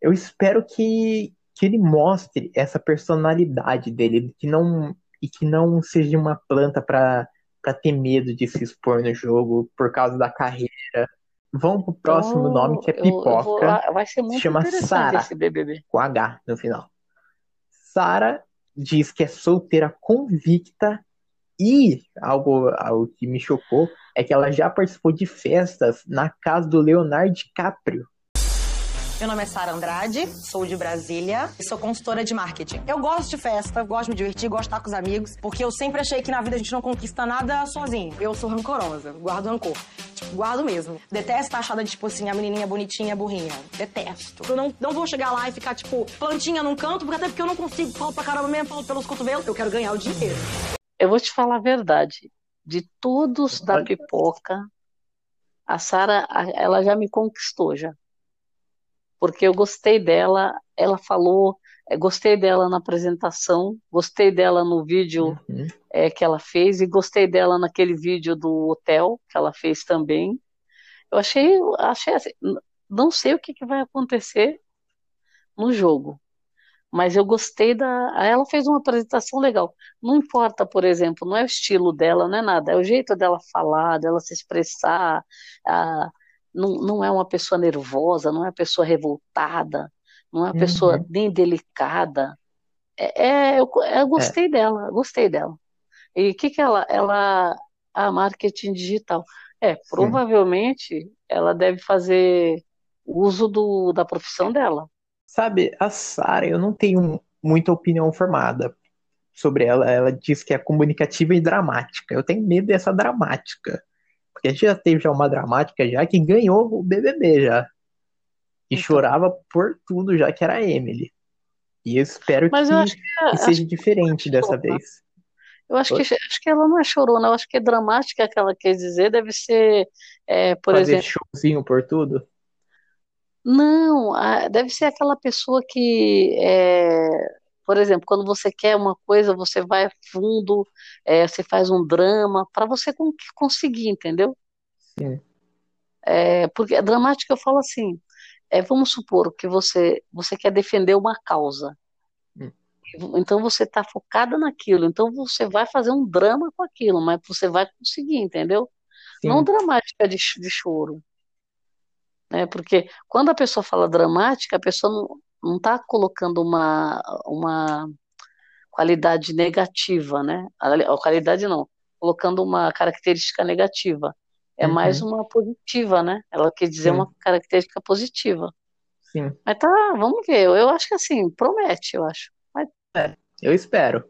Eu espero que, que ele mostre essa personalidade dele, que não, e que não seja uma planta para ter medo de se expor no jogo por causa da carreira. Vamos pro próximo Então, nome, que é eu- eu Pipoca. lá- vai ser Se muito chama interessante Sara, com H no final. Sara diz que é solteira convicta e algo, algo que me chocou é que ela já participou de festas na casa do Leonardo DiCaprio. Meu nome é Sara Andrade, sou de Brasília e sou consultora de marketing. Eu gosto de festa, gosto de me divertir, gosto de estar com os amigos, porque eu sempre achei que na vida a gente não conquista nada sozinho. Eu sou rancorosa, guardo rancor. Tipo, guardo mesmo. Detesto estar achada de, tipo assim, a menininha bonitinha, burrinha. Detesto. Eu não, não vou chegar lá e ficar, tipo, plantinha num canto, porque até porque eu não consigo, falo pra caramba mesmo, falo pelos cotovelos. Eu quero ganhar o dinheiro. Eu vou te falar a verdade. De todos da pipoca, a Sara, ela já me conquistou já. Porque eu gostei dela, ela falou, eh, gostei dela na apresentação, gostei dela no vídeo eh, que ela fez e gostei dela naquele vídeo do hotel que ela fez também. Eu achei, achei assim, não sei o que que vai acontecer no jogo, mas eu gostei da. Ela fez uma apresentação legal. Não importa, por exemplo, não é o estilo dela, não é nada, é o jeito dela falar, dela se expressar. ah, não, não é uma pessoa nervosa, não é uma pessoa revoltada, não é uma pessoa Uhum. nem delicada. É, é, eu, eu gostei dela, gostei dela. E o que que ela, ela, a marketing digital. É, provavelmente ela deve fazer uso do, da profissão dela. Sabe, a Sara, eu não tenho muita opinião formada sobre ela. Ela diz que é comunicativa e dramática. Eu tenho medo dessa dramática. Porque a gente já teve já uma dramática já que ganhou o BBB já. E Então. chorava por tudo já que era a Emily. E eu espero Mas que, eu que- que seja que diferente dessa chorou, né? vez. Eu acho que, acho que ela não é chorona, eu acho que é dramática que ela quer dizer, deve ser, é, por Fazer exemplo, showzinho por tudo. Não, deve ser aquela pessoa que, é, por exemplo, quando você quer uma coisa, você vai a fundo, é, você faz um drama para você con- conseguir, entendeu? Sim. É, porque a dramática eu falo assim, é, vamos supor que você, você quer defender uma causa. Hum. Então você está focada naquilo, então você vai fazer um drama com aquilo, mas você vai conseguir, entendeu? Não Sim. dramática de, de choro, né? Porque quando a pessoa fala dramática, a pessoa não, está colocando uma, uma qualidade negativa, né? Ó, Qualidade não, colocando uma característica negativa. É mais Uhum. uma positiva, né? Ela quer dizer Sim. uma característica positiva. Sim. Mas tá, vamos ver. Eu acho que assim, promete, eu acho. Mas É, eu espero.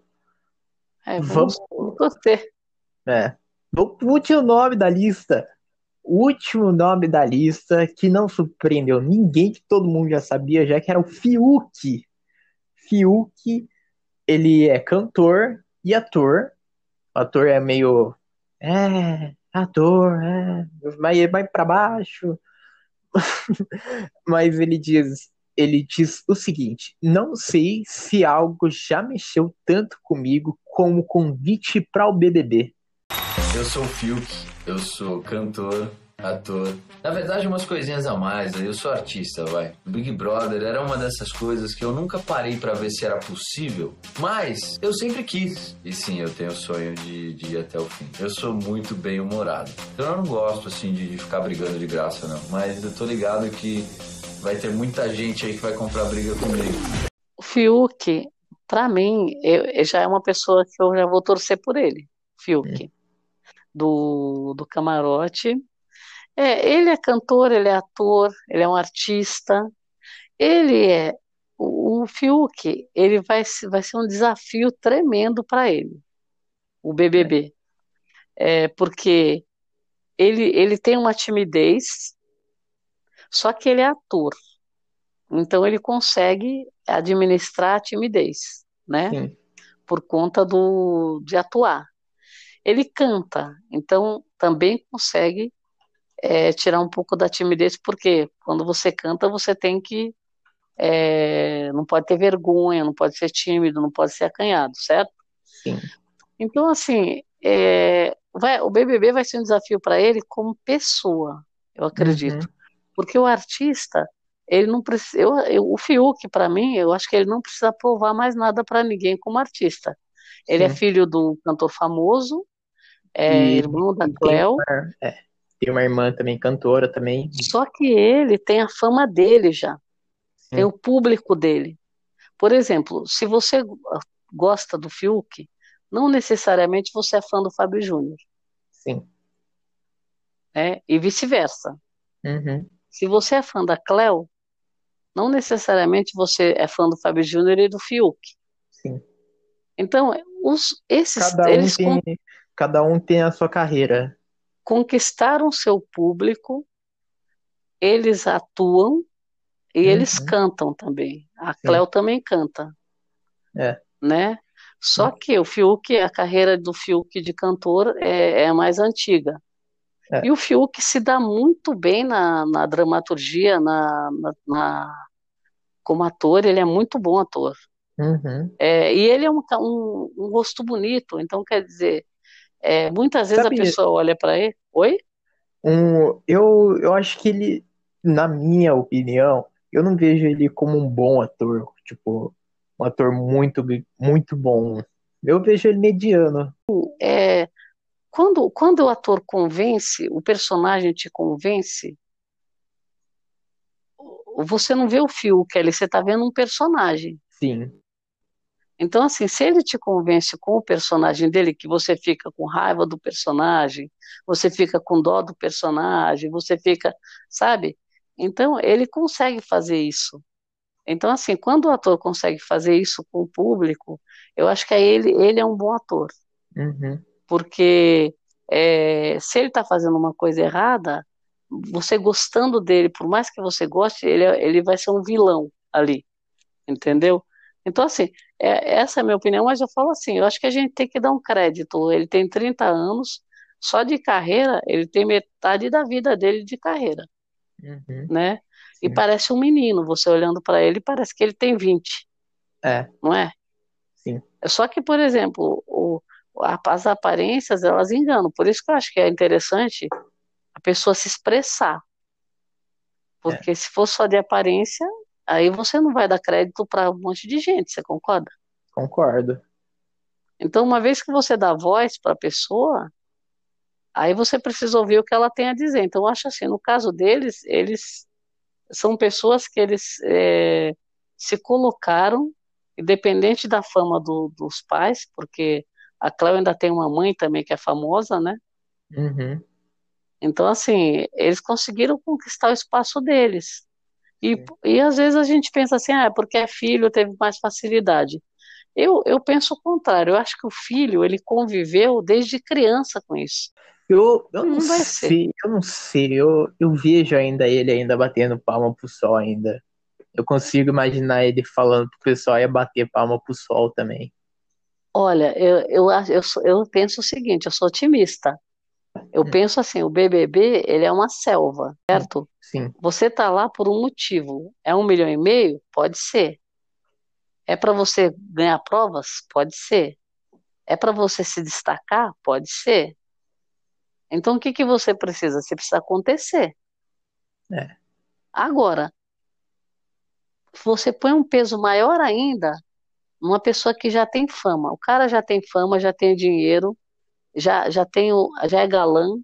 é, vamos, vamos torcer. É. O último nome da lista. Último nome da lista que não surpreendeu ninguém, que todo mundo já sabia, já que era o Fiuk. Fiuk, ele é cantor e ator. O ator é meio. É, ator, é. Vai, vai pra baixo. Mas ele diz, ele diz o seguinte: não sei se algo já mexeu tanto comigo como o convite para o BBB. Eu sou o Fiuk, eu sou cantor, ator. Na verdade, umas coisinhas a mais, eu sou artista, vai. Big Brother era uma dessas coisas que eu nunca parei para ver se era possível, mas eu sempre quis. E sim, eu tenho o sonho de, de ir até o fim. Eu sou muito bem humorado. Então eu não gosto assim de, de ficar brigando de graça, não. Mas eu tô ligado que vai ter muita gente aí que vai comprar briga comigo. O Fiuk, para mim, eu, já é uma pessoa que eu já vou torcer por ele. Fiuk. Do, do camarote. É, ele é cantor, ele é ator, ele é um artista. Ele é. O, o Fiuk, ele vai, vai ser um desafio tremendo para ele, o BBB. É, porque ele, ele tem uma timidez, só que ele é ator. Então ele consegue administrar a timidez, né? Sim. Por conta do, de atuar. Ele canta, então também consegue é, tirar um pouco da timidez, porque quando você canta, você tem que. é, não pode ter vergonha, não pode ser tímido, não pode ser acanhado, certo? Sim. Então, assim, é, vai- o BBB vai ser um desafio para ele como pessoa, eu acredito. Porque o artista, ele não precisa. Eu, eu- o Fiuk, para mim, eu acho que ele não precisa provar mais nada para ninguém como artista. Ele é Sim. filho do cantor famoso, é irmão da Cleo. é, tem uma irmã também, cantora também. Só que ele tem a fama dele já, tem o público dele. Por exemplo, se você gosta do Fiuk, não necessariamente você é fã do Fábio Júnior, Sim. né? E vice-versa. Uhum. Se você é fã da Cleo, não necessariamente você é fã do Fábio Júnior e do Fiuk. Sim. Então, os, esses, Cada um eles tem, cada um tem a sua carreira. conquistaram seu público, eles atuam e eles Uhum. cantam também. A Cleo também canta, É. né? Só que o Fiuk, a carreira do Fiuk de cantor é, é mais antiga. É. E o Fiuk se dá muito bem na, na dramaturgia, na, na, na- como ator, ele é muito bom ator. Uhum. É, e ele é um, um, um rosto bonito, então quer dizer, é, muitas vezes Sabe- a pessoa olha para ele, oi? Um, eu, eu acho que ele, na minha opinião, eu não vejo ele como um bom ator, tipo, um ator muito, muito bom. Eu vejo ele mediano. É, quando, quando o ator convence, o personagem te convence, você não vê o Fiuk ali, você está vendo um personagem. Sim. Então, assim, se ele te convence com o personagem dele, que você fica com raiva do personagem, você fica com dó do personagem, você fica, sabe? Então, ele consegue fazer isso. Então, assim, quando o ator consegue fazer isso com o público, eu acho que aí ele, ele é um bom ator. Uhum. Porque é, se ele está fazendo uma coisa errada, você gostando dele, por mais que você goste, ele, é- ele vai ser um vilão ali, entendeu? Então, assim, é- essa é a minha opinião, mas eu falo assim, eu acho que a gente tem que dar um crédito. Ele tem 30 anos, só de carreira, ele tem metade da vida dele de carreira, Uhum. né? E parece um menino, você olhando para ele, parece que ele tem 20, É, não é? sim. Só que, por exemplo, o, as aparências, elas enganam. Por isso que eu acho que é interessante a pessoa se expressar. Porque se for só de aparência, aí você não vai dar crédito para um monte de gente, você concorda? Concordo. Então, uma vez que você dá voz para a pessoa, aí você precisa ouvir o que ela tem a dizer. Então, eu acho assim, no caso deles, eles são pessoas que eles é, se colocaram, independente da fama do- dos pais, porque a Cléo ainda tem uma mãe também que é famosa, né? Uhum. Então, assim, eles conseguiram conquistar o espaço deles. E, e às vezes a gente pensa assim, ah, porque é filho, teve mais facilidade. Eu, eu penso o contrário, eu acho que o filho, ele conviveu desde criança com isso. Eu, eu não Não ser. sei, eu não sei, eu, eu vejo ainda ele ainda batendo palma pro sol ainda. Eu consigo imaginar ele falando pro pessoal ia bater palma pro sol também. Olha, eu, eu, eu, eu penso o seguinte, eu sou otimista. Eu penso assim, o BBB, ele é uma selva, certo? Sim. Você tá lá por um motivo. É um milhão e meio? Pode ser. É para você ganhar provas? Pode ser. É para você se destacar? Pode ser. Então, o que, que você precisa? Você precisa acontecer. É. Agora, você põe um peso maior ainda numa pessoa que já tem fama. O cara já tem fama, já tem dinheiro, já, já, tem, o- já é galã,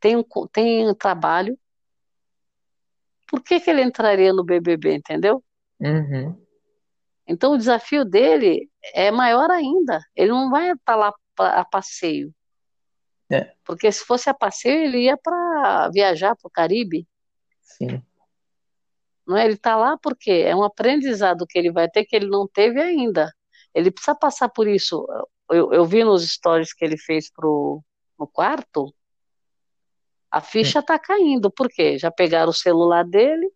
tem, um, tem um trabalho. Por que, que ele entraria no BBB, entendeu? Uhum. Então, o desafio dele é maior ainda. Ele não vai estar lá a passeio. É. Porque se fosse a passeio, ele ia para viajar para o Caribe. Sim. Não é? Ele está lá porque é um aprendizado que ele vai ter que ele não teve ainda. Ele precisa passar por isso. Eu, eu vi nos stories que ele fez pro, no quarto, a ficha está caindo. Por quê? Já pegaram o celular dele,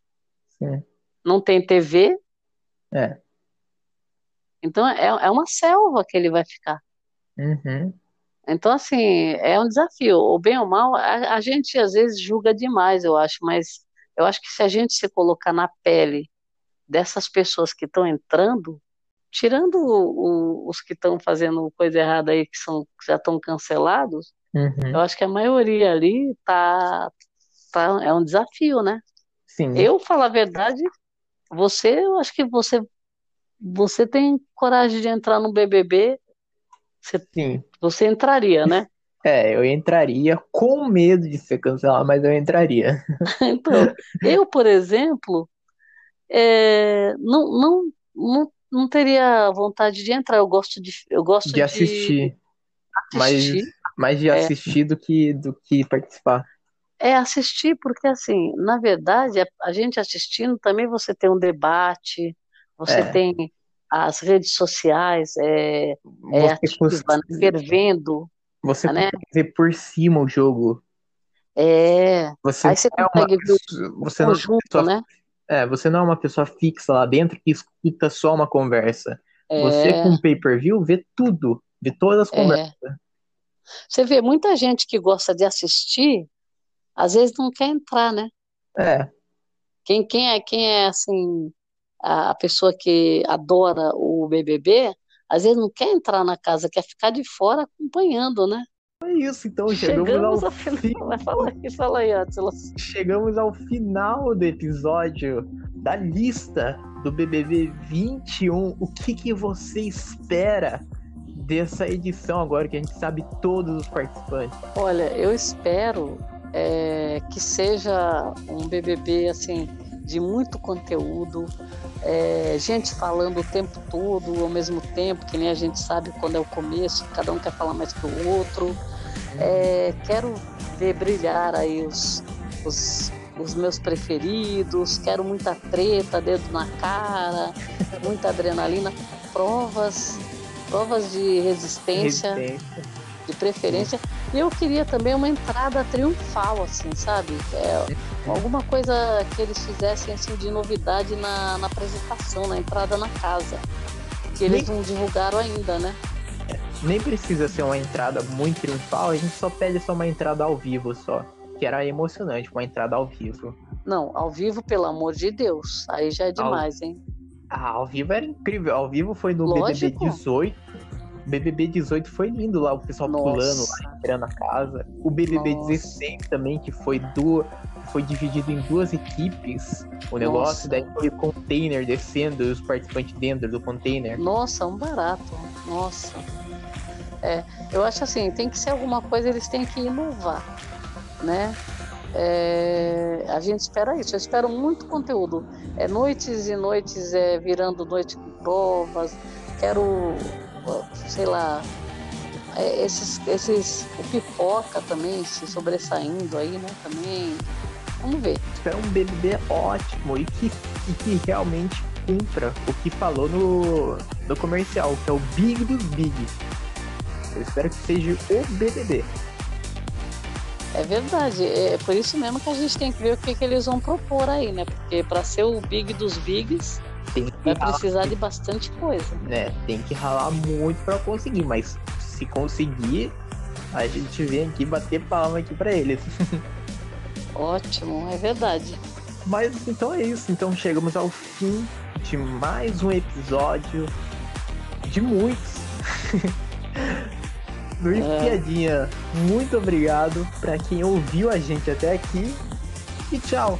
Sim. não tem TV, É. então é, é uma selva que ele vai ficar. Uhum. Então, assim, é um desafio. O bem ou mal, a, a gente às vezes julga demais, eu acho, mas eu acho que se a gente se colocar na pele dessas pessoas que estão entrando, tirando o- o- os que estão fazendo coisa errada aí, que são, que já estão cancelados, Uhum. eu acho que a maioria ali tá, tá, é um desafio, né? Sim. Eu, falar a verdade, você, eu acho que você, você tem coragem de entrar no BBB, você, Sim. você entraria, né? É, eu entraria com medo de ser cancelado, mas eu entraria. Então, eu, por exemplo, é, não, não, não, não teria vontade de entrar. Eu gosto de, eu gosto De assistir. Mais, assistir. mais de É. assistir do que, do que participar. É assistir, porque assim, na verdade, a, a gente assistindo também você tem um debate, você É. tem as redes sociais, é, é ativa, né, cons- fervendo, Você né? consegue ver por cima o jogo. É, Você aí você não é consegue ver o você não é conjunto, pessoa- né? É, você não é uma pessoa fixa lá dentro que escuta só uma conversa. É. Você com pay-per-view vê tudo, vê todas as É. conversas. Você vê muita gente que gosta de assistir, às vezes não quer entrar, né? É, Quem, quem é, quem é assim, a, a pessoa que adora o BBB, às vezes não quer entrar na casa, quer ficar de fora acompanhando, né? É isso, então chegamos, Chegamos ao ao final. Vai, Fala aí, fala aí, Atila. chegamos ao final do episódio da lista do BBB 21. O que, que você espera dessa edição agora que a gente sabe todos os participantes? Olha, eu espero é, que seja um BBB assim de muito conteúdo, é, gente falando o tempo todo ao mesmo tempo, que nem a gente sabe quando é o começo, cada um quer falar mais que o outro. É, quero ver brilhar aí os, os, os meus preferidos, quero muita treta, dedo na cara, muita adrenalina, provas, provas de resistência Resistência. de preferência. E eu queria também uma entrada triunfal, assim, sabe? É, alguma coisa que eles fizessem assim, de novidade na, na apresentação, na entrada na casa. Que eles não divulgaram ainda, né? Nem precisa ser uma entrada muito triunfal, a gente só pede só uma entrada ao vivo só. Que era emocionante, uma entrada ao vivo. Não, ao vivo, pelo amor de Deus. Aí já é demais, hein? Ah, ao vivo era incrível. Ao vivo foi no Lógico. BBB 18. BBB 18 foi lindo lá, o pessoal Nossa. pulando lá, entrando a casa. O BBB Nossa. 16 também, que foi du... foi dividido em duas equipes. O negócio, Nossa. daí foi o container descendo e os participantes dentro do container. Nossa, um barato. Nossa. É, eu acho assim, tem que ser alguma coisa, eles têm que inovar, né? É, a gente espera isso, eu espero muito conteúdo. É noites e noites é, virando noite com provas. Quero, sei lá, é, esses, esses, o pipoca também se sobressaindo aí, né? Também. Vamos ver. Espero um BBB ótimo e que, e que realmente cumpra o que falou no, no comercial, que é o Big dos Big. Eu espero que seja o BBB. É verdade, é por isso mesmo que a gente tem que ver o que, que eles vão propor aí, né? Porque para ser o big dos bigs, vai ralar, precisar de bastante coisa. né? Tem que ralar muito pra conseguir, mas se conseguir, a gente vem aqui bater palma aqui pra eles. Ótimo, é verdade. Mas então é isso. Então chegamos ao fim de mais um episódio de muitos. Luiz É. Piadinha, muito obrigado pra quem ouviu a gente até aqui. E tchau.